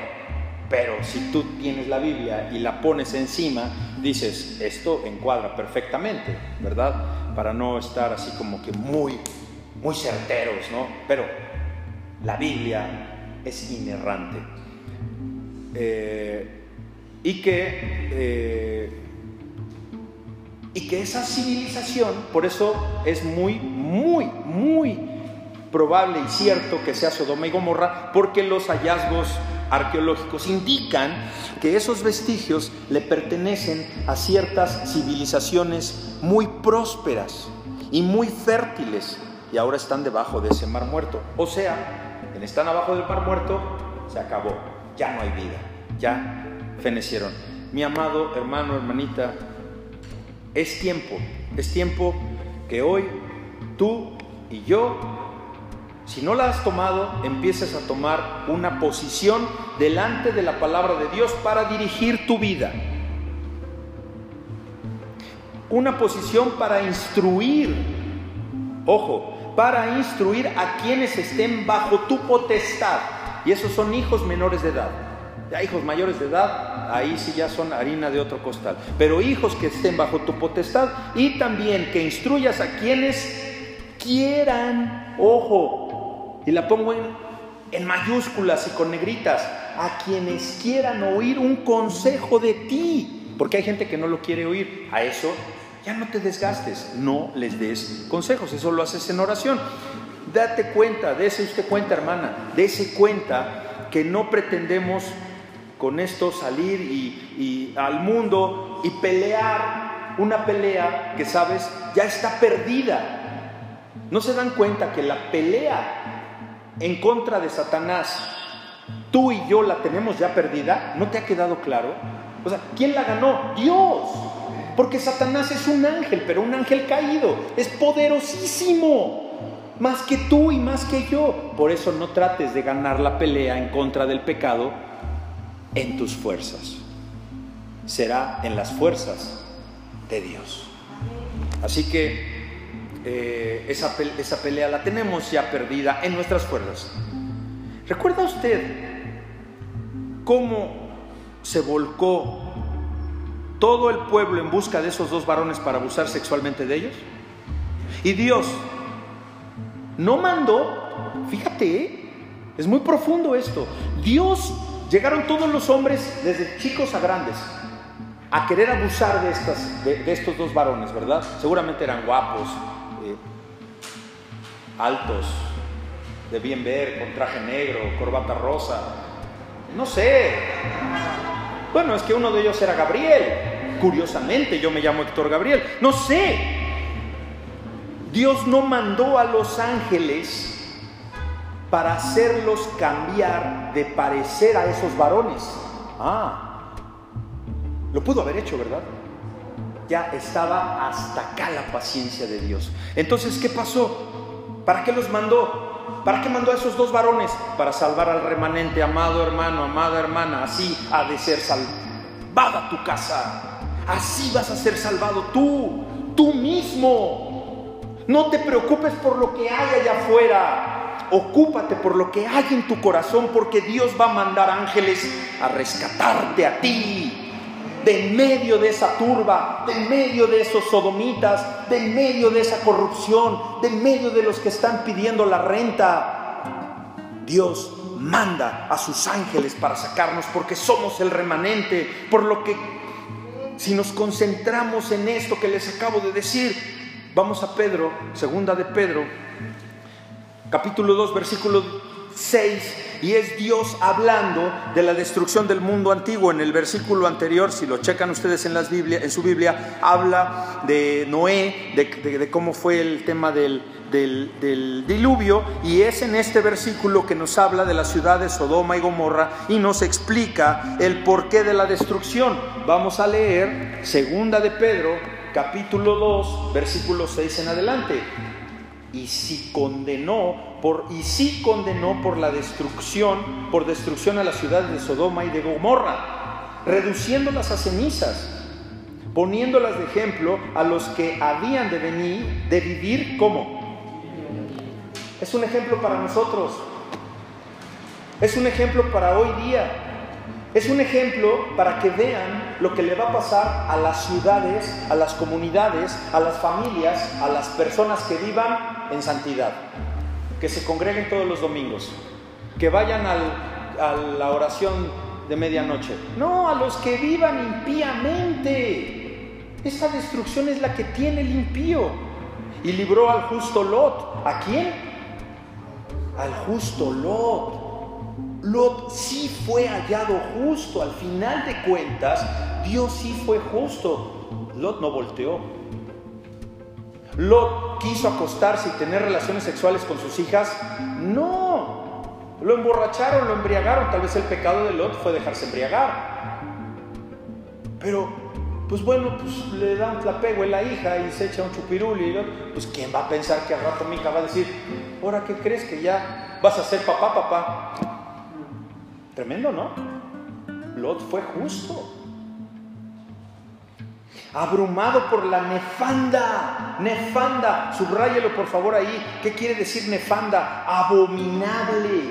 pero si tú tienes la Biblia y la pones encima, dices, esto encuadra perfectamente, ¿verdad? Para no estar así como que muy, muy certeros, ¿no? Pero la Biblia es inerrante. Eh, y que... Eh, y que esa civilización, por eso es muy, muy, muy probable y cierto que sea Sodoma y Gomorra porque los hallazgos arqueológicos indican que esos vestigios le pertenecen a ciertas civilizaciones muy prósperas y muy fértiles y ahora están debajo de ese mar muerto. O sea, en están abajo del mar muerto, se acabó, ya no hay vida, ya fenecieron. Mi amado hermano, hermanita, es tiempo, es tiempo que hoy tú y yo si no la has tomado, empieces a tomar una posición delante de la palabra de Dios para dirigir tu vida. Una posición para instruir, ojo, para instruir a quienes estén bajo tu potestad. Y esos son hijos menores de edad. Ya hijos mayores de edad, ahí sí ya son harina de otro costal. Pero hijos que estén bajo tu potestad y también que instruyas a quienes quieran, ojo, y la pongo en, mayúsculas y con negritas, a quienes quieran oír un consejo de ti, porque hay gente que no lo quiere oír, a eso ya no te desgastes, no les des consejos, eso lo haces en oración. Date cuenta, dése usted cuenta, hermana, dése cuenta que no pretendemos con esto salir y al mundo y pelear una pelea que sabes ya está perdida. No se dan cuenta que la pelea en contra de Satanás, tú y yo la tenemos ya perdida, ¿no te ha quedado claro? O sea, ¿quién la ganó? Dios. Porque Satanás es un ángel, pero un ángel caído, es poderosísimo, más que tú y más que yo. Por eso no trates de ganar la pelea en contra del pecado en tus fuerzas. Será en las fuerzas de Dios. Así que eh, esa, esa pelea la tenemos ya perdida en nuestras fuerzas. ¿Recuerda usted cómo se volcó todo el pueblo en busca de esos dos varones para abusar sexualmente de ellos? Y Dios no mandó, fíjate, ¿eh? es muy profundo esto. Dios, llegaron todos los hombres, desde chicos a grandes, a querer abusar de, estas, de estos dos varones, ¿verdad? Seguramente eran guapos, altos, de bien ver, con traje negro, corbata rosa, no sé. Bueno, es que uno de ellos era Gabriel. Curiosamente, yo me llamo Héctor Gabriel. No sé. Dios no mandó a los ángeles para hacerlos cambiar de parecer a esos varones. Ah, lo pudo haber hecho, ¿verdad? Ya estaba hasta acá la paciencia de Dios. Entonces, ¿qué pasó? ¿Para qué los mandó? ¿Para qué mandó a esos dos varones? Para salvar al remanente, amado hermano, amada hermana. Así ha de ser salvada tu casa. Así vas a ser salvado tú, tú mismo. No te preocupes por lo que hay allá afuera. Ocúpate por lo que hay en tu corazón porque Dios va a mandar ángeles a rescatarte a ti. De en medio de esa turba, de en medio de esos sodomitas, de en medio de esa corrupción, de en medio de los que están pidiendo la renta. Dios manda a sus ángeles para sacarnos porque somos el remanente, por lo que si nos concentramos en esto que les acabo de decir, vamos a Pedro, segunda de Pedro, capítulo 2, versículo 6, y es Dios hablando de la destrucción del mundo antiguo. En el versículo anterior, si lo checan ustedes en, las en su Biblia, habla de Noé, de cómo fue el tema del, del, diluvio y es en este versículo que nos habla de la ciudad de Sodoma y Gomorra y nos explica el porqué de la destrucción. Vamos a leer segunda de Pedro, capítulo 2, versículo 6 en adelante. Y si condenó por y si condenó por la destrucción, por destrucción a las ciudades de Sodoma y de Gomorra, reduciéndolas a cenizas poniéndolas de ejemplo a los que habían de venir, de vivir como es un ejemplo para nosotros. Es un ejemplo para hoy día. Es un ejemplo para que vean lo que le va a pasar a las ciudades, a las comunidades, a las familias, a las personas que vivan en santidad. Que se congreguen todos los domingos. Que vayan a la oración de medianoche. No, a los que vivan impíamente. Esa destrucción es la que tiene el impío. Y libró al justo Lot. ¿A quién? al justo Lot. Lot sí fue hallado justo. Al final de cuentas, Dios sí fue justo. Lot no volteó. Lot quiso acostarse y tener relaciones sexuales con sus hijas. No. Lo emborracharon, lo embriagaron. Tal vez el pecado de Lot fue dejarse embriagar. Pero, pues bueno, pues le da un flapego a la hija y se echa un chupirul y pues ¿quién va a pensar que al rato mi hija va a decir, ahora qué crees que ya vas a ser papá, papá. Tremendo, ¿no? Lot fue justo. Abrumado por la nefanda, nefanda, subráyelo por favor ahí. ¿Qué quiere decir nefanda? Abominable,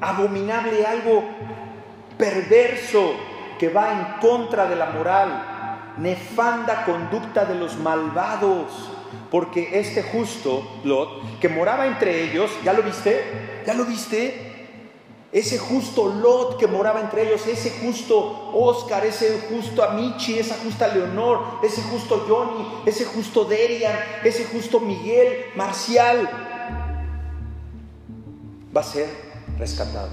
abominable, algo perverso que va en contra de la moral. Nefanda conducta de los malvados porque este justo Lot, que moraba entre ellos, ¿ya lo viste? ¿Ya lo viste? Ese justo Lot que moraba entre ellos, ese justo Oscar, ese justo Amici, esa justa Leonor, ese justo Johnny, ese justo Derian, ese justo Miguel, Marcial, va a ser rescatado.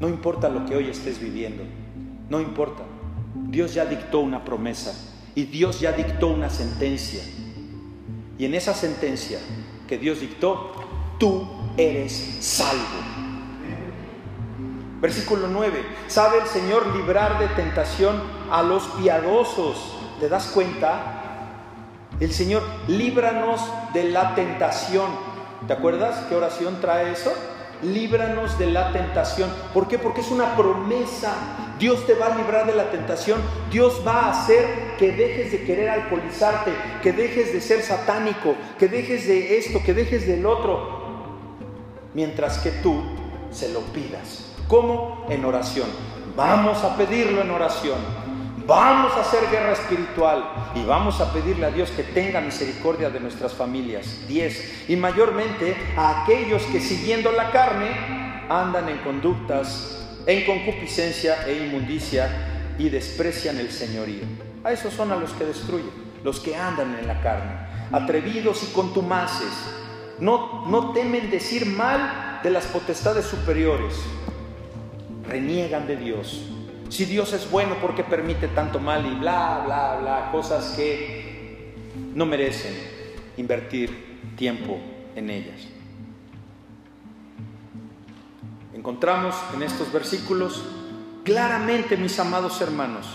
No importa lo que hoy estés viviendo, no importa. Dios ya dictó una promesa y Dios ya dictó una sentencia. Y en esa sentencia que Dios dictó, tú eres salvo. Versículo 9. ¿Sabe el Señor librar de tentación a los piadosos? ¿Te das cuenta? El Señor, líbranos de la tentación. ¿Te acuerdas qué oración trae eso? líbranos de la tentación. ¿Por qué? Porque es una promesa. Dios te va a librar de la tentación. Dios va a hacer que dejes de querer alcoholizarte, que dejes de ser satánico, que dejes de esto, que dejes del otro. Mientras que tú se lo pidas. ¿Cómo? En oración. Vamos a pedirlo en oración. Vamos a hacer guerra espiritual y vamos a pedirle a Dios que tenga misericordia de nuestras familias. 10. Y mayormente a aquellos que siguiendo la carne andan en conductas, en concupiscencia e inmundicia y desprecian el señorío. A esos son a los que destruyen, los que andan en la carne, atrevidos y contumaces. No, no temen decir mal de las potestades superiores. Reniegan de Dios si Dios es bueno, ¿por qué permite tanto mal y bla, bla, bla? Cosas que no merecen invertir tiempo en ellas. Encontramos en estos versículos claramente, mis amados hermanos,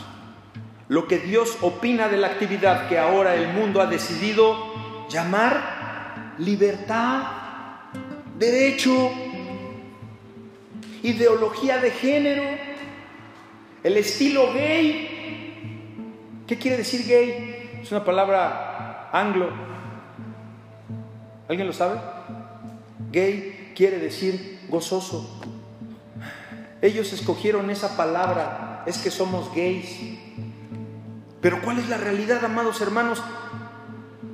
lo que Dios opina de la actividad que ahora el mundo ha decidido llamar libertad, derecho, ideología de género el estilo gay. ¿Qué quiere decir gay? Es una palabra anglo. ¿Alguien lo sabe? Gay quiere decir gozoso. Ellos escogieron esa palabra, es que somos gays. Pero ¿cuál es la realidad, amados hermanos?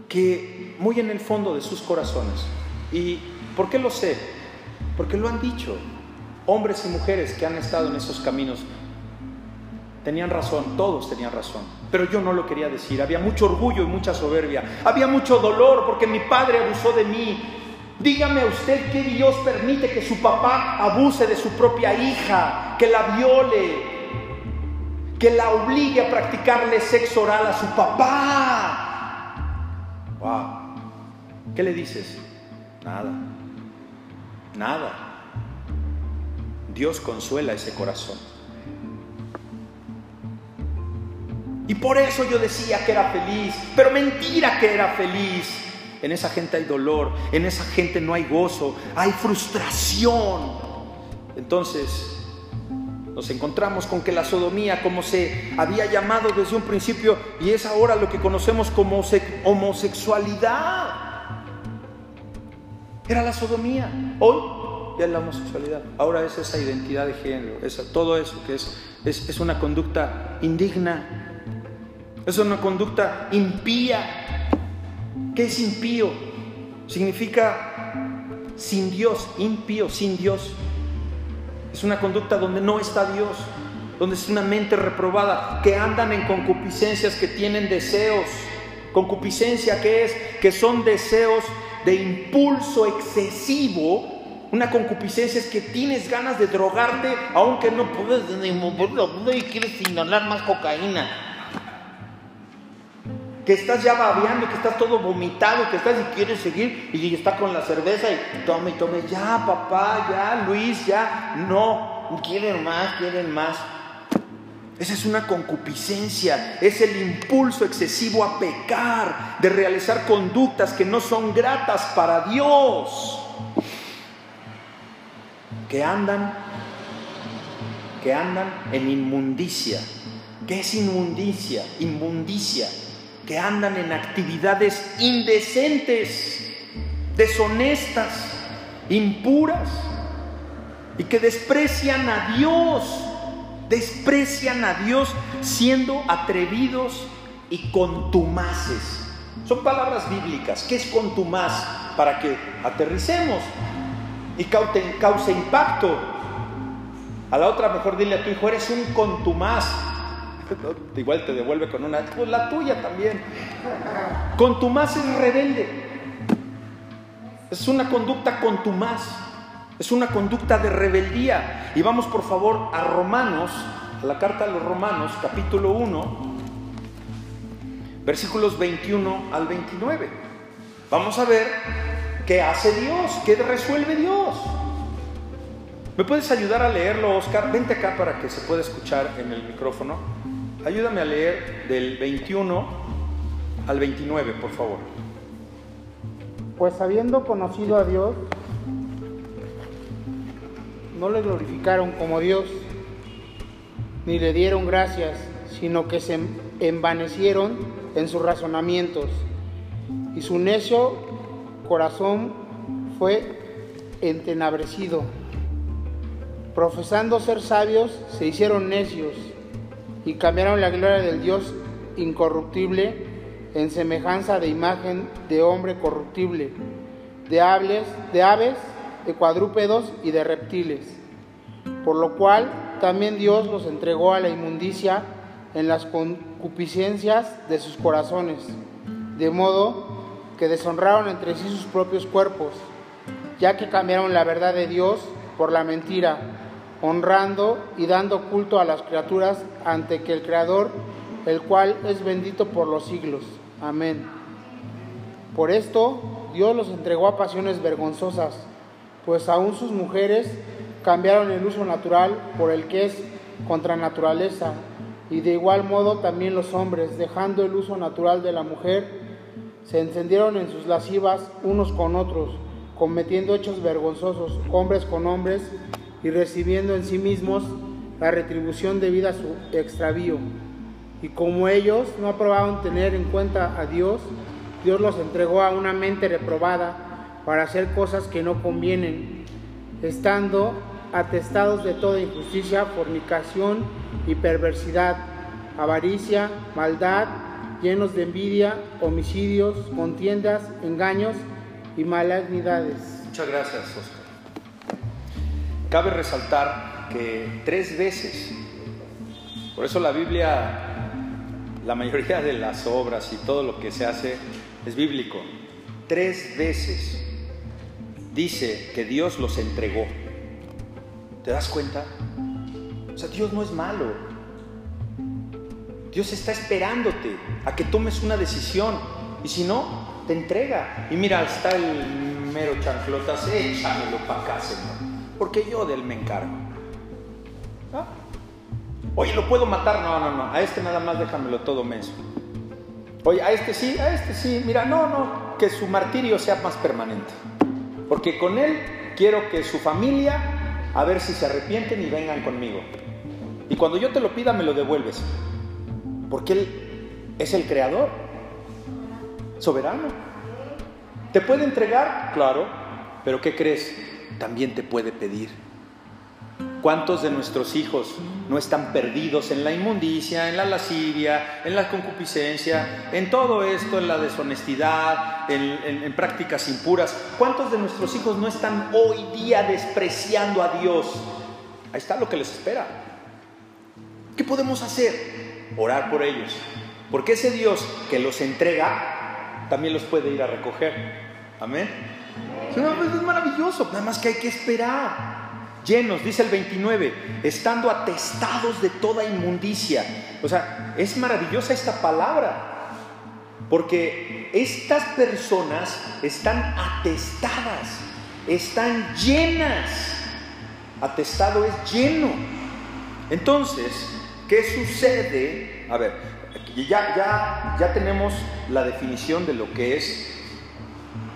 Que muy en el fondo de sus corazones, ¿y por qué lo sé? Porque lo han dicho hombres y mujeres que han estado en esos caminos, tenían razón, todos tenían razón, pero yo no lo quería decir, había mucho orgullo y mucha soberbia, había mucho dolor porque mi padre abusó de mí, Dígame usted que Dios permite que su papá abuse de su propia hija, que la viole, que la obligue a practicarle sexo oral a su papá. Wow. ¿Qué le dices? Nada. Nada. Dios consuela ese corazón. Y por eso yo decía que era feliz, pero mentira que era feliz. En esa gente hay dolor, en esa gente no hay gozo, hay frustración. Entonces, nos encontramos con que la sodomía, como se había llamado desde un principio, y es ahora lo que conocemos como homosexualidad, era la sodomía. Hoy ya es la homosexualidad. Ahora es esa identidad de género, todo eso que es, es, es una conducta indigna, es una conducta impía ¿Qué es impío? Significa sin Dios, impío, sin Dios. Es una conducta donde no está Dios, donde es una mente reprobada, que andan en concupiscencias, que tienen deseos. Concupiscencia, ¿qué es? Que son deseos de impulso excesivo. Una concupiscencia es que tienes ganas de drogarte, aunque no puedes ni moverlo y quieres inhalar más cocaína. Que estás ya babeando, que estás todo vomitado, que estás y quieres seguir y está con la cerveza y tome tome, ya papá, ya Luis, ya, no, quieren más, quieren más. Esa es una concupiscencia, es el impulso excesivo a pecar, de realizar conductas que no son gratas para Dios, que andan, que andan en inmundicia. ¿Qué es inmundicia? Inmundicia que andan en actividades indecentes, deshonestas, impuras y que desprecian a Dios, desprecian a Dios siendo atrevidos y contumaces. Son palabras bíblicas. ¿Qué es contumaz? Para que aterricemos y cause impacto. A la otra, mejor dile a tu hijo, eres un contumaz igual te devuelve con una, pues la tuya también. Contumaz es rebelde. Es una conducta contumaz. Es una conducta de rebeldía. Y vamos por favor a Romanos, a la carta a los Romanos, capítulo 1, versículos 21 al 29. Vamos a ver qué hace Dios, qué resuelve Dios. ¿Me puedes ayudar a leerlo, Oscar? Vente acá para que se pueda escuchar en el micrófono. Ayúdame a leer del 21 al 29, por favor. Pues habiendo conocido a Dios, no le glorificaron como Dios, ni le dieron gracias, sino que se envanecieron en sus razonamientos, y su necio corazón fue entenabrecido. Profesando ser sabios, se hicieron necios y cambiaron la gloria del Dios incorruptible en semejanza de imagen de hombre corruptible, de aves, de aves, de cuadrúpedos y de reptiles. Por lo cual también Dios los entregó a la inmundicia en las concupiscencias de sus corazones, de modo que deshonraron entre sí sus propios cuerpos, ya que cambiaron la verdad de Dios por la mentira honrando y dando culto a las criaturas ante que el Creador, el cual es bendito por los siglos. Amén. Por esto Dios los entregó a pasiones vergonzosas, pues aún sus mujeres cambiaron el uso natural por el que es contra naturaleza, y de igual modo también los hombres, dejando el uso natural de la mujer, se encendieron en sus lascivas unos con otros, cometiendo hechos vergonzosos, hombres con hombres, y recibiendo en sí mismos la retribución debida a su extravío. Y como ellos no aprobaron tener en cuenta a Dios, Dios los entregó a una mente reprobada para hacer cosas que no convienen, estando atestados de toda injusticia, fornicación y perversidad, avaricia, maldad, llenos de envidia, homicidios, contiendas, engaños y malignidades. Muchas gracias, Oscar. Cabe resaltar que tres veces, por eso la Biblia, la mayoría de las obras y todo lo que se hace es bíblico, tres veces dice que Dios los entregó. ¿Te das cuenta? O sea, Dios no es malo. Dios está esperándote a que tomes una decisión. Y si no, te entrega. Y mira, está el mero chanclotas, échamelo para acá, Señor. Porque yo de él me encargo. ¿Ah? Oye, ¿lo puedo matar? No, no, no. A este nada más déjamelo todo menso. Oye, a este sí, a este sí. Mira, no, no. Que su martirio sea más permanente. Porque con él quiero que su familia a ver si se arrepienten y vengan conmigo. Y cuando yo te lo pida, me lo devuelves. Porque Él es el creador, soberano. ¿Te puede entregar? Claro. Pero ¿qué crees? También te puede pedir. ¿Cuántos de nuestros hijos no están perdidos en la inmundicia, en la lascivia, en la concupiscencia, en todo esto, en la deshonestidad, en, prácticas impuras? ¿Cuántos de nuestros hijos no están hoy día despreciando a Dios? Ahí está lo que les espera. ¿Qué podemos hacer? Orar por ellos. Porque ese Dios que los entrega también los puede ir a recoger. Amén. Es maravilloso, nada más que hay que esperar llenos, dice el 29, estando atestados de toda inmundicia. O sea, es maravillosa esta palabra, porque estas personas están atestadas, están llenas. Atestado es lleno. Entonces, ¿qué sucede? A ver, ya, ya, ya tenemos la definición de lo que es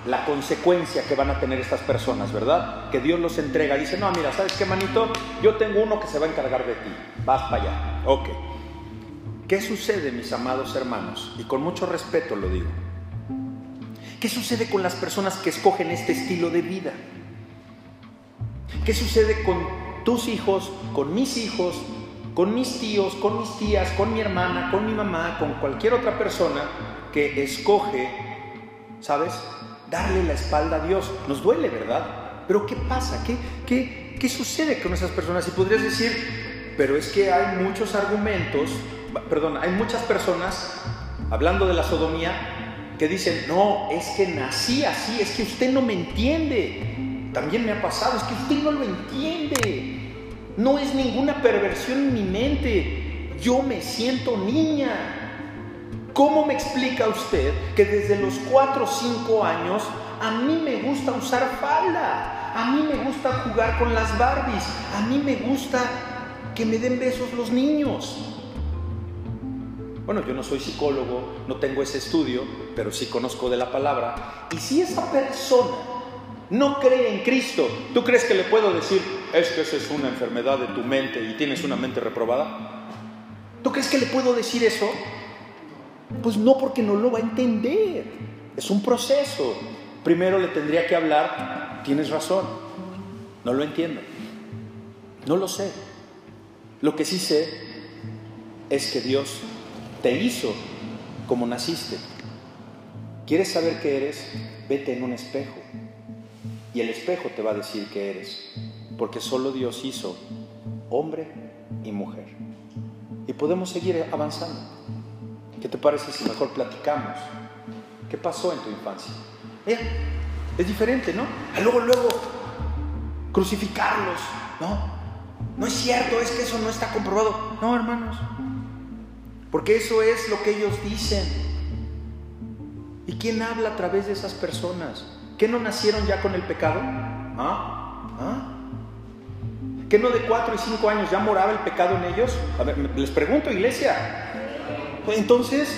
la consecuencia que van a tener estas personas, ¿verdad? Que Dios los entrega. Dice, no, mira, ¿sabes qué, manito? Yo tengo uno que se va a encargar de ti. Vas para allá. Ok. ¿Qué sucede, mis amados hermanos? Y con mucho respeto lo digo. ¿Qué sucede con las personas que escogen este estilo de vida? ¿Qué sucede con tus hijos, con mis hijos, con mis tíos, con mis tías, con mi hermana, con mi mamá, con cualquier otra persona que escoge, ¿sabes? darle la espalda a Dios. Nos duele, ¿verdad? Pero ¿qué pasa? ¿Qué, qué, qué sucede con esas personas? Y podrías decir, pero es que hay muchos argumentos, perdón, hay muchas personas, hablando de la sodomía, que dicen, no, es que nací así, es que usted no me entiende. También me ha pasado, es que usted no lo entiende. No es ninguna perversión en mi mente. Yo me siento niña. ¿Cómo me explica usted que desde los 4 o 5 años a mí me gusta usar falda? A mí me gusta jugar con las Barbies. A mí me gusta que me den besos los niños. Bueno, yo no soy psicólogo, no tengo ese estudio, pero sí conozco de la palabra. Y si esa persona no cree en Cristo, ¿tú crees que le puedo decir, es que esa es una enfermedad de tu mente y tienes una mente reprobada? ¿Tú crees que le puedo decir eso? Pues no, porque no lo va a entender. Es un proceso. Primero le tendría que hablar, tienes razón, no lo entiendo. No lo sé. Lo que sí sé es que Dios te hizo como naciste. ¿Quieres saber qué eres? Vete en un espejo. Y el espejo te va a decir qué eres. Porque solo Dios hizo hombre y mujer. Y podemos seguir avanzando. ¿Qué te parece si mejor platicamos? ¿Qué pasó en tu infancia? Mira, es diferente, ¿no? luego, luego, crucificarlos, ¿no? No es cierto, es que eso no está comprobado. No, hermanos, porque eso es lo que ellos dicen. ¿Y quién habla a través de esas personas? ¿Que no nacieron ya con el pecado? ¿Ah? ¿Ah? ¿Que no de cuatro y cinco años ya moraba el pecado en ellos? A ver, les pregunto, iglesia, entonces,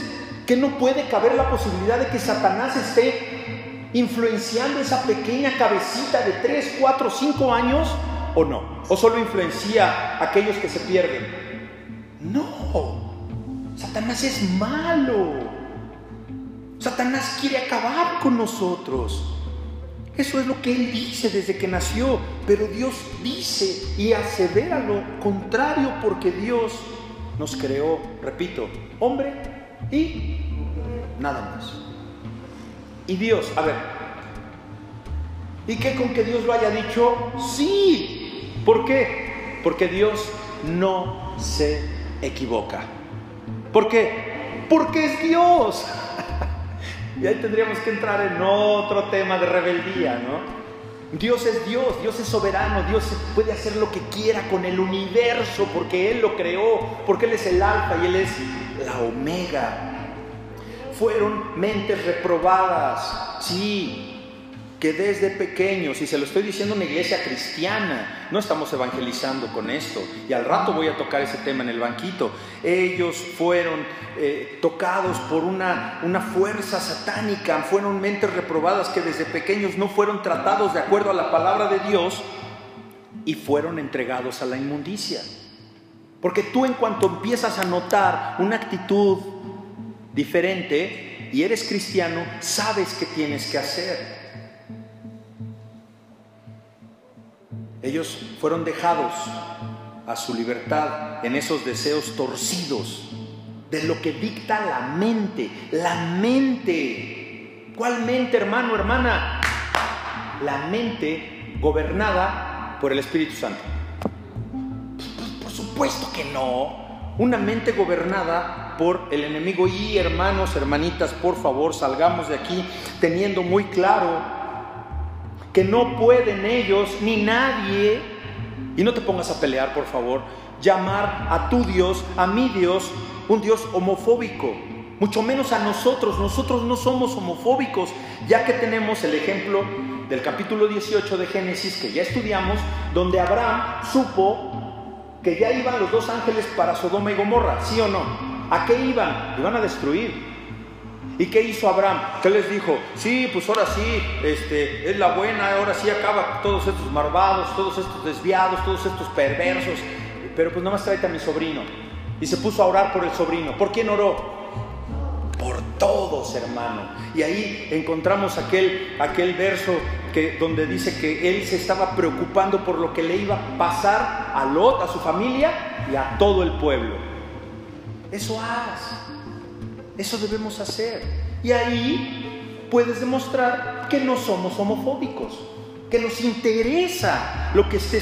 ¿qué no puede caber la posibilidad de que Satanás esté influenciando esa pequeña cabecita de 3, 4, 5 años o no? ¿O solo influencia a aquellos que se pierden? No. Satanás es malo. Satanás quiere acabar con nosotros. Eso es lo que él dice desde que nació, pero Dios dice y asevera lo contrario porque Dios nos creó, repito, hombre y nada más. Y Dios, a ver, ¿y qué con que Dios lo haya dicho? Sí. ¿Por qué? Porque Dios no se equivoca. ¿Por qué? Porque es Dios. Y ahí tendríamos que entrar en otro tema de rebeldía, ¿no? Dios es Dios, Dios es soberano, Dios puede hacer lo que quiera con el universo porque Él lo creó, porque Él es el alfa y Él es la omega. Fueron mentes reprobadas, sí, que desde pequeños, y se lo estoy diciendo a una iglesia cristiana, no estamos evangelizando con esto, y al rato voy a tocar ese tema en el banquito, ellos fueron eh, tocados por una, una fuerza satánica, fueron mentes reprobadas que desde pequeños no fueron tratados de acuerdo a la palabra de Dios y fueron entregados a la inmundicia. Porque tú en cuanto empiezas a notar una actitud diferente y eres cristiano, sabes qué tienes que hacer. Ellos fueron dejados a su libertad en esos deseos torcidos de lo que dicta la mente. La mente. ¿Cuál mente, hermano, hermana? La mente gobernada por el Espíritu Santo. Por supuesto que no. Una mente gobernada por el enemigo. Y hermanos, hermanitas, por favor, salgamos de aquí teniendo muy claro que no pueden ellos ni nadie, y no te pongas a pelear, por favor, llamar a tu Dios, a mi Dios, un Dios homofóbico, mucho menos a nosotros. Nosotros no somos homofóbicos, ya que tenemos el ejemplo del capítulo 18 de Génesis que ya estudiamos, donde Abraham supo que ya iban los dos ángeles para Sodoma y Gomorra, ¿sí o no? ¿A qué iban? Iban a destruir. ¿Y qué hizo Abraham? ¿Qué les dijo? Sí, pues ahora sí, este, es la buena, ahora sí acaba todos estos malvados, todos estos desviados, todos estos perversos. Pero pues nomás tráete a mi sobrino. Y se puso a orar por el sobrino. ¿Por quién oró? Por todos, hermano. Y ahí encontramos aquel, aquel verso que, donde dice que él se estaba preocupando por lo que le iba a pasar a Lot, a su familia y a todo el pueblo. Eso haz. Eso debemos hacer. Y ahí puedes demostrar que no somos homofóbicos, que nos interesa lo que esté,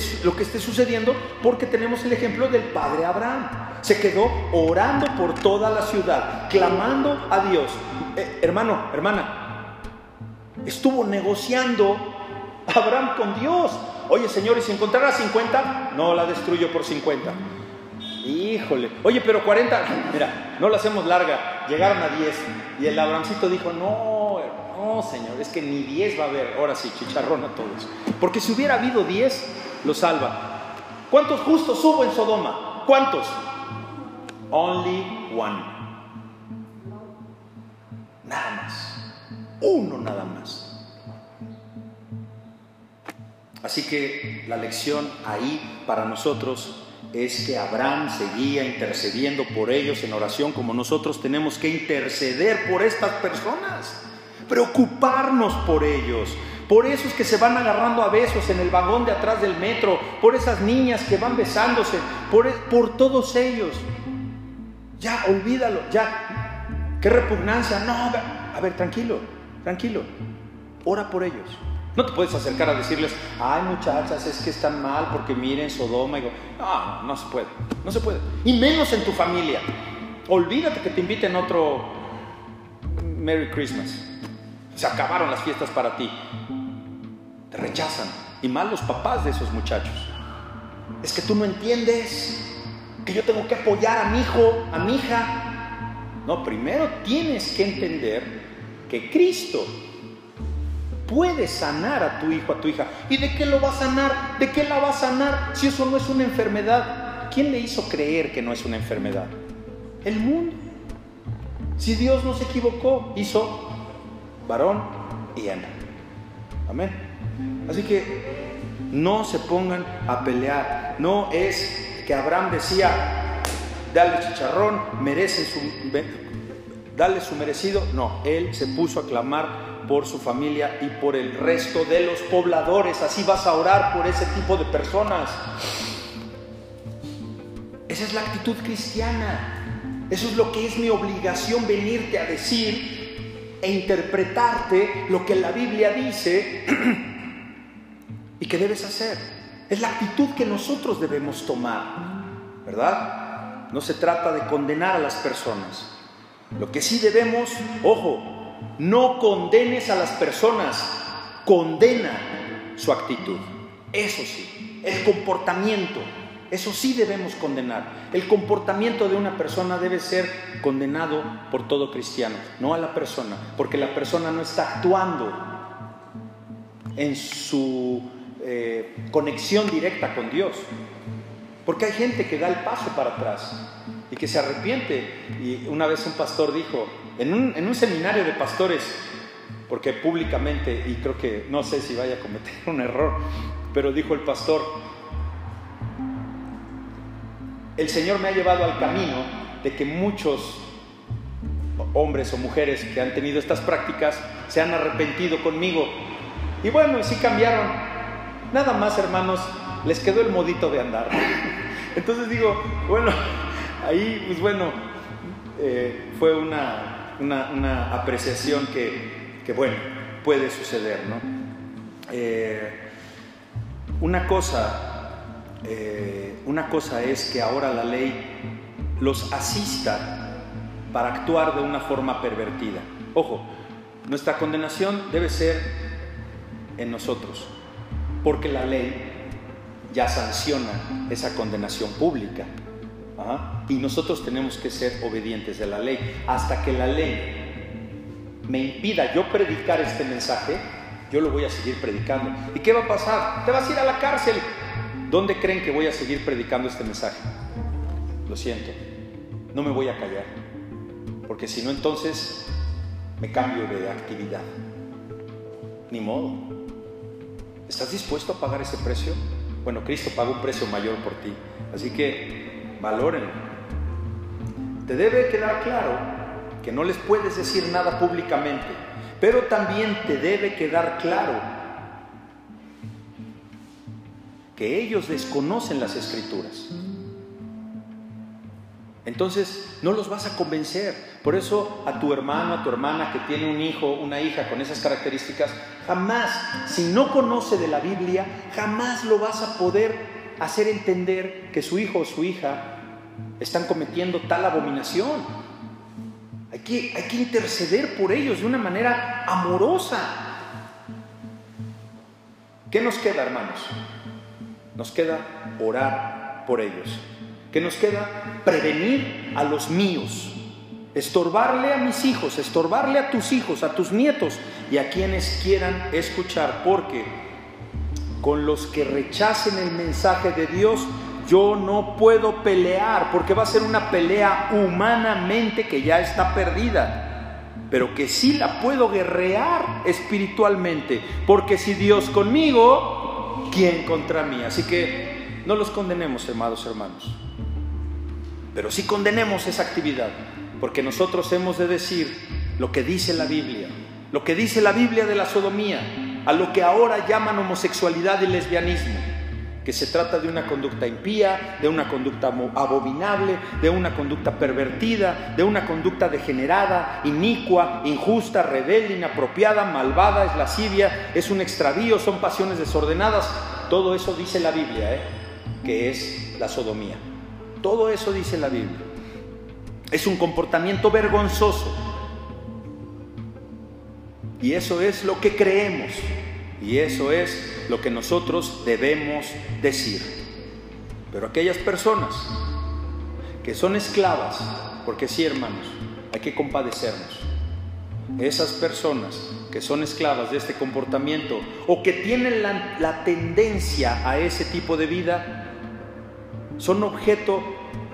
sucediendo porque tenemos el ejemplo del padre Abraham. Se quedó orando por toda la ciudad, clamando a Dios. Eh, hermano, hermana, estuvo negociando Abraham con Dios. Oye, Señor, ¿y si encontrara 50? No la destruyo por 50. Híjole, oye, pero 40, mira, no lo hacemos larga, llegaron a 10. Y el Abrahamcito dijo, no, no, señor, es que ni 10 va a haber. Ahora sí, chicharrón a todos. Porque si hubiera habido 10, lo salva. ¿Cuántos justos hubo en Sodoma? ¿Cuántos? Only one. Nada más. Uno nada más. Así que la lección ahí para nosotros es que Abraham seguía intercediendo por ellos en oración como nosotros tenemos que interceder por estas personas, preocuparnos por ellos. Por esos que se van agarrando a besos en el vagón de atrás del metro, por esas niñas que van besándose, por, por todos ellos. Ya, olvídalo, ya. Qué repugnancia. No, a ver, tranquilo, tranquilo. Ora por ellos. No te puedes acercar a decirles, ay muchachas, es que están mal porque miren Sodoma. Y no, no se puede, no se puede. Y menos en tu familia. Olvídate que te inviten otro Merry Christmas. Se acabaron las fiestas para ti. Te rechazan. Y mal los papás de esos muchachos. Es que tú no entiendes que yo tengo que apoyar a mi hijo, a mi hija. No, primero tienes que entender que Cristo puede sanar a tu hijo, a tu hija. ¿Y de qué lo va a sanar? ¿De qué la va a sanar si eso no es una enfermedad? ¿Quién le hizo creer que no es una enfermedad? El mundo. Si Dios no se equivocó, hizo varón y hembra. Amén. Así que no se pongan a pelear. No es que Abraham decía, dale chicharrón, merece su, su merecido. No, él se puso a clamar por su familia y por el resto de los pobladores. Así vas a orar por ese tipo de personas. Esa es la actitud cristiana. Eso es lo que es mi obligación venirte a decir e interpretarte lo que la Biblia dice y que debes hacer. Es la actitud que nosotros debemos tomar, ¿verdad? No se trata de condenar a las personas. Lo que sí debemos, ojo, no condenes a las personas, condena su actitud. Eso sí, el comportamiento, eso sí debemos condenar. El comportamiento de una persona debe ser condenado por todo cristiano, no a la persona, porque la persona no está actuando en su eh, conexión directa con Dios. Porque hay gente que da el paso para atrás y que se arrepiente. Y una vez un pastor dijo, en un, en un seminario de pastores, porque públicamente, y creo que no sé si vaya a cometer un error, pero dijo el pastor, el Señor me ha llevado al camino de que muchos hombres o mujeres que han tenido estas prácticas se han arrepentido conmigo. Y bueno, sí cambiaron, Nada más, hermanos, les quedó el modito de andar. Entonces digo, bueno, ahí, pues bueno, eh, fue una, una, apreciación que, que, bueno, puede suceder, ¿no? Eh, una cosa, eh, una cosa es que ahora la ley los asista para actuar de una forma pervertida. Ojo, nuestra condenación debe ser en nosotros porque la ley ya sanciona esa condenación pública. Y nosotros tenemos que ser obedientes de la ley. Hasta que la ley me impida yo predicar este mensaje, yo lo voy a seguir predicando. ¿Y qué va a pasar? Te vas a ir a la cárcel. ¿Dónde creen que voy a seguir predicando este mensaje? Lo siento, no me voy a callar. Porque si no, entonces me cambio de actividad. Ni modo. ¿Estás dispuesto a pagar ese precio? Bueno, Cristo paga un precio mayor por ti. Así que valórenlo. Te debe quedar claro que no les puedes decir nada públicamente, pero también te debe quedar claro que ellos desconocen las escrituras. Entonces no los vas a convencer. Por eso a tu hermano, a tu hermana que tiene un hijo, una hija con esas características, jamás, si no conoce de la Biblia, jamás lo vas a poder hacer entender que su hijo o su hija están cometiendo tal abominación. Hay que, hay que interceder por ellos de una manera amorosa. ¿Qué nos queda, hermanos? Nos queda orar por ellos. ¿Qué nos queda? Prevenir a los míos, estorbarle a mis hijos, estorbarle a tus hijos, a tus nietos y a quienes quieran escuchar, porque con los que rechacen el mensaje de Dios, yo no puedo pelear, porque va a ser una pelea humanamente que ya está perdida, pero que sí la puedo guerrear espiritualmente, porque si Dios conmigo, ¿quién contra mí? Así que no los condenemos, amados hermanos. Pero sí condenemos esa actividad, porque nosotros hemos de decir lo que dice la Biblia, lo que dice la Biblia de la sodomía, a lo que ahora llaman homosexualidad y lesbianismo, que se trata de una conducta impía, de una conducta abominable, de una conducta pervertida, de una conducta degenerada, inicua, injusta, rebelde, inapropiada, malvada, es lascivia, es un extravío, son pasiones desordenadas. Todo eso dice la Biblia, ¿eh? que es la sodomía. Todo eso dice la Biblia. Es un comportamiento vergonzoso. Y eso es lo que creemos. Y eso es lo que nosotros debemos decir. Pero aquellas personas que son esclavas, porque sí hermanos, hay que compadecernos. Esas personas que son esclavas de este comportamiento o que tienen la, la tendencia a ese tipo de vida, son objeto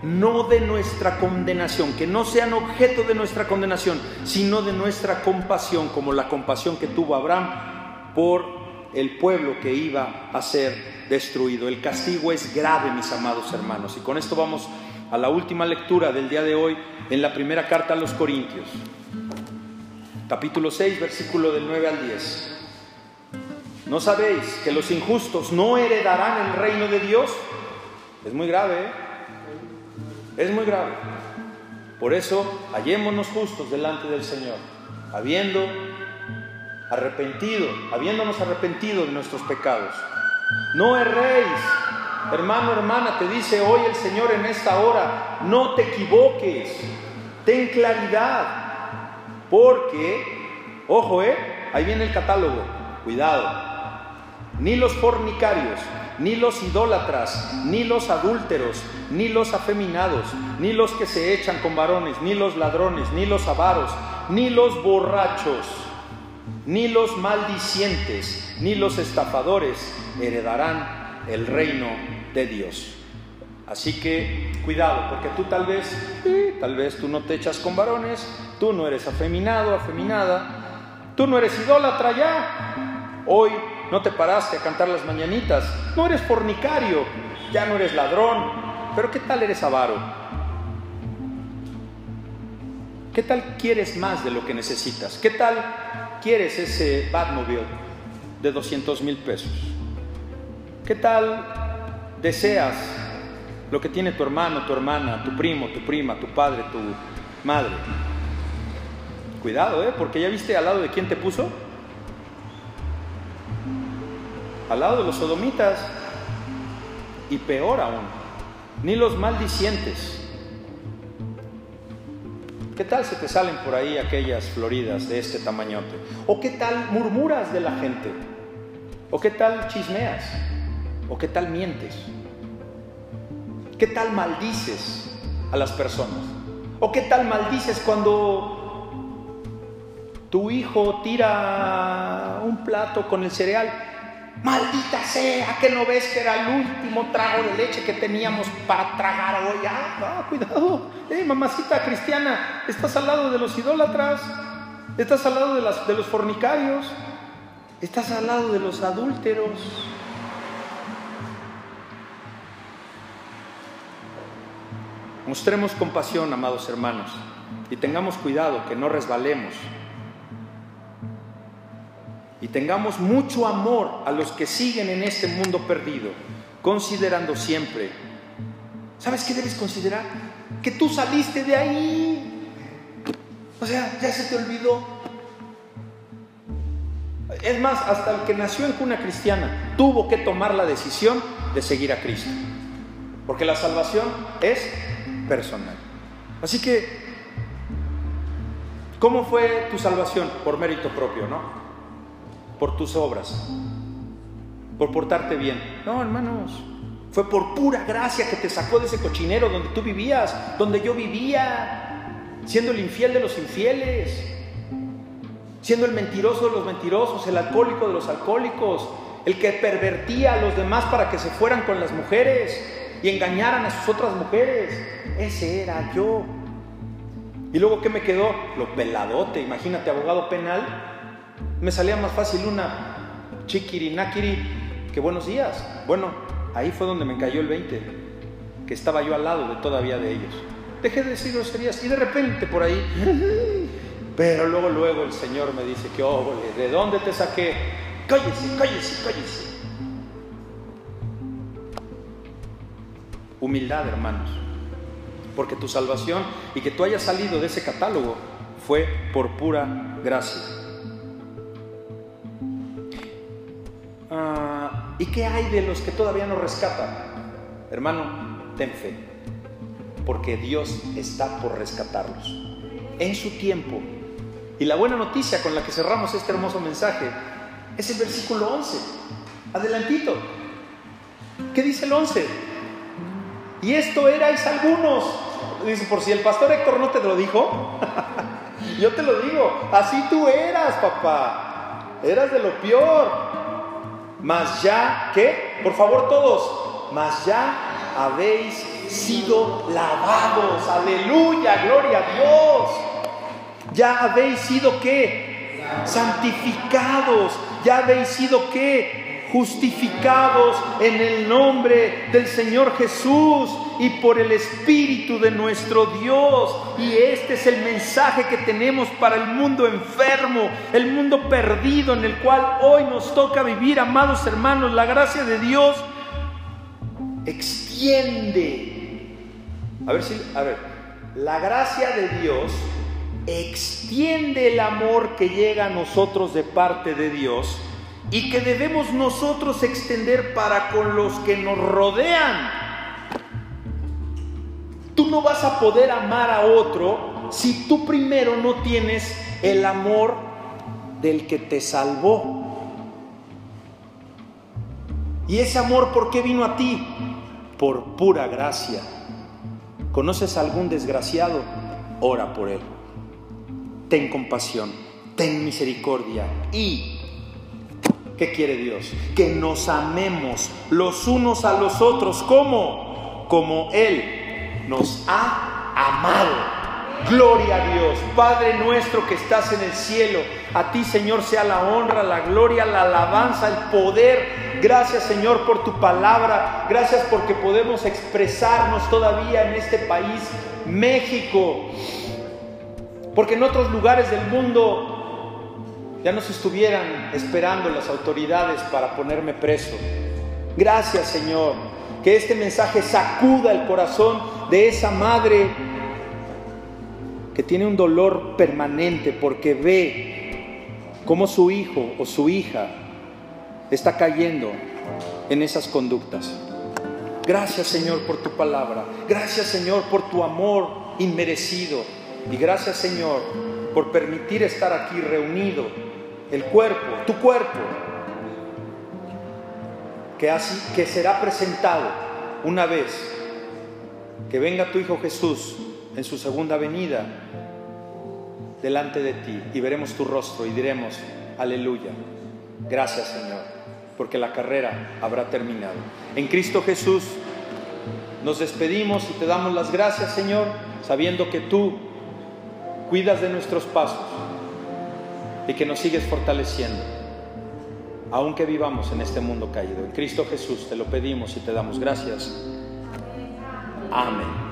no de nuestra condenación, que no sean objeto de nuestra condenación, sino de nuestra compasión, como la compasión que tuvo Abraham por el pueblo que iba a ser destruido. El castigo es grave, mis amados hermanos, y con esto vamos a la última lectura del día de hoy en la primera carta a los Corintios, capítulo 6, versículo del 9 al 10. ¿No sabéis que los injustos no heredarán el reino de Dios? Es muy grave, ¿eh? Es muy grave. Por eso, hallémonos justos delante del Señor, habiendo arrepentido, habiéndonos arrepentido de nuestros pecados. No erréis, hermano, hermana, te dice hoy el Señor en esta hora, no te equivoques, ten claridad, porque, ojo, eh, ahí viene el catálogo, cuidado, ni los fornicarios, ni los idólatras, ni los adúlteros, ni los afeminados, ni los que se echan con varones, ni los ladrones, ni los avaros, ni los borrachos, ni los maldicientes, ni los estafadores heredarán el reino de Dios. Así que cuidado, porque tú tal vez, tal vez tú no te echas con varones, tú no eres afeminado, afeminada, tú no eres idólatra ya. Hoy no te paraste a cantar las mañanitas, no eres fornicario, ya no eres ladrón, pero ¿qué tal eres avaro? ¿Qué tal quieres más de lo que necesitas? ¿Qué tal quieres ese Batmobile de 200 mil pesos? ¿Qué tal deseas lo que tiene tu hermano, tu hermana, tu primo, tu prima, tu padre, tu madre? Cuidado, ¿eh? Porque ya viste al lado de quién te puso al lado de los sodomitas y peor aún, ni los maldicientes. ¿Qué tal se te salen por ahí aquellas floridas de este tamañote? ¿O qué tal murmuras de la gente? ¿O qué tal chismeas? ¿O qué tal mientes? ¿Qué tal maldices a las personas? ¿O qué tal maldices cuando tu hijo tira un plato con el cereal Maldita sea, que no ves que era el último trago de leche que teníamos para tragar hoy. Ah, cuidado. Eh, mamacita cristiana, estás al lado de los idólatras, estás al lado de, de los fornicarios, estás al lado de los adúlteros. Mostremos compasión, amados hermanos, y tengamos cuidado que no resbalemos y tengamos mucho amor a los que siguen en este mundo perdido, considerando siempre, ¿sabes qué debes considerar? Que tú saliste de ahí. O sea, ya se te olvidó. Es más, hasta el que nació en cuna cristiana tuvo que tomar la decisión de seguir a Cristo. Porque la salvación es personal. Así que, ¿cómo fue tu salvación? Por mérito propio, ¿no? Por tus obras, por portarte bien. No, hermanos, fue por pura gracia que te sacó de ese cochinero donde tú vivías, donde yo vivía, siendo el infiel de los infieles, siendo el mentiroso de los mentirosos, el alcohólico de los alcohólicos, el que pervertía a los demás para que se fueran con las mujeres y engañaran a sus otras mujeres. Ese era yo. Y luego, ¿qué me quedó? Lo peladote, imagínate, abogado penal, me salía más fácil una chiquiri, nakiri, que buenos días. Bueno, ahí fue donde me cayó el 20, que estaba yo al lado de todavía de ellos. Dejé de decir groserías y de repente por ahí, pero luego, luego el Señor me dice que, oh, ¿de dónde te saqué? Cállese, cállese, cállese. Humildad, hermanos, porque tu salvación y que tú hayas salido de ese catálogo fue por pura gracia. Ah, ¿Y qué hay de los que todavía no rescatan? Hermano, ten fe, porque Dios está por rescatarlos en su tiempo. Y la buena noticia con la que cerramos este hermoso mensaje es el versículo 11. Adelantito. ¿Qué dice el 11? Y esto erais algunos. Dice, por si el pastor Héctor no te lo dijo, yo te lo digo, así tú eras, papá. Eras de lo peor. Mas ya, ¿qué? Por favor todos, mas ya habéis sido lavados. Aleluya, gloria a Dios. Ya habéis sido qué? Santificados. Ya habéis sido qué? Justificados en el nombre del Señor Jesús y por el Espíritu de nuestro Dios. Y este es el mensaje que tenemos para el mundo enfermo, el mundo perdido en el cual hoy nos toca vivir, amados hermanos. La gracia de Dios extiende. A ver si, a ver, la gracia de Dios extiende el amor que llega a nosotros de parte de Dios y que debemos nosotros extender para con los que nos rodean. Tú no vas a poder amar a otro si tú primero no tienes el amor del que te salvó. ¿Y ese amor por qué vino a ti? Por pura gracia. ¿Conoces a algún desgraciado? Ora por él ten compasión, ten misericordia y ¿qué quiere Dios? Que nos amemos los unos a los otros. ¿Cómo? Como Él nos ha amado. Gloria a Dios, Padre nuestro que estás en el cielo, a ti Señor sea la honra, la gloria, la alabanza, el poder. Gracias Señor por tu palabra, gracias porque podemos expresarnos todavía en este país, México. Porque en otros lugares del mundo ya nos estuvieran esperando las autoridades para ponerme preso. Gracias Señor, que este mensaje sacuda el corazón de esa madre que tiene un dolor permanente porque ve cómo su hijo o su hija está cayendo en esas conductas. Gracias Señor por tu palabra. Gracias Señor por tu amor inmerecido. Y gracias Señor por permitir estar aquí reunido, el cuerpo, tu cuerpo, que, que será presentado una vez que venga tu Hijo Jesús en su segunda venida delante de ti y veremos tu rostro y diremos, aleluya, gracias Señor, porque la carrera habrá terminado. En Cristo Jesús nos despedimos y te damos las gracias Señor, sabiendo que tú cuidas de nuestros pasos y que nos sigues fortaleciendo, aunque vivamos en este mundo caído. En Cristo Jesús te lo pedimos y te damos gracias. Amén.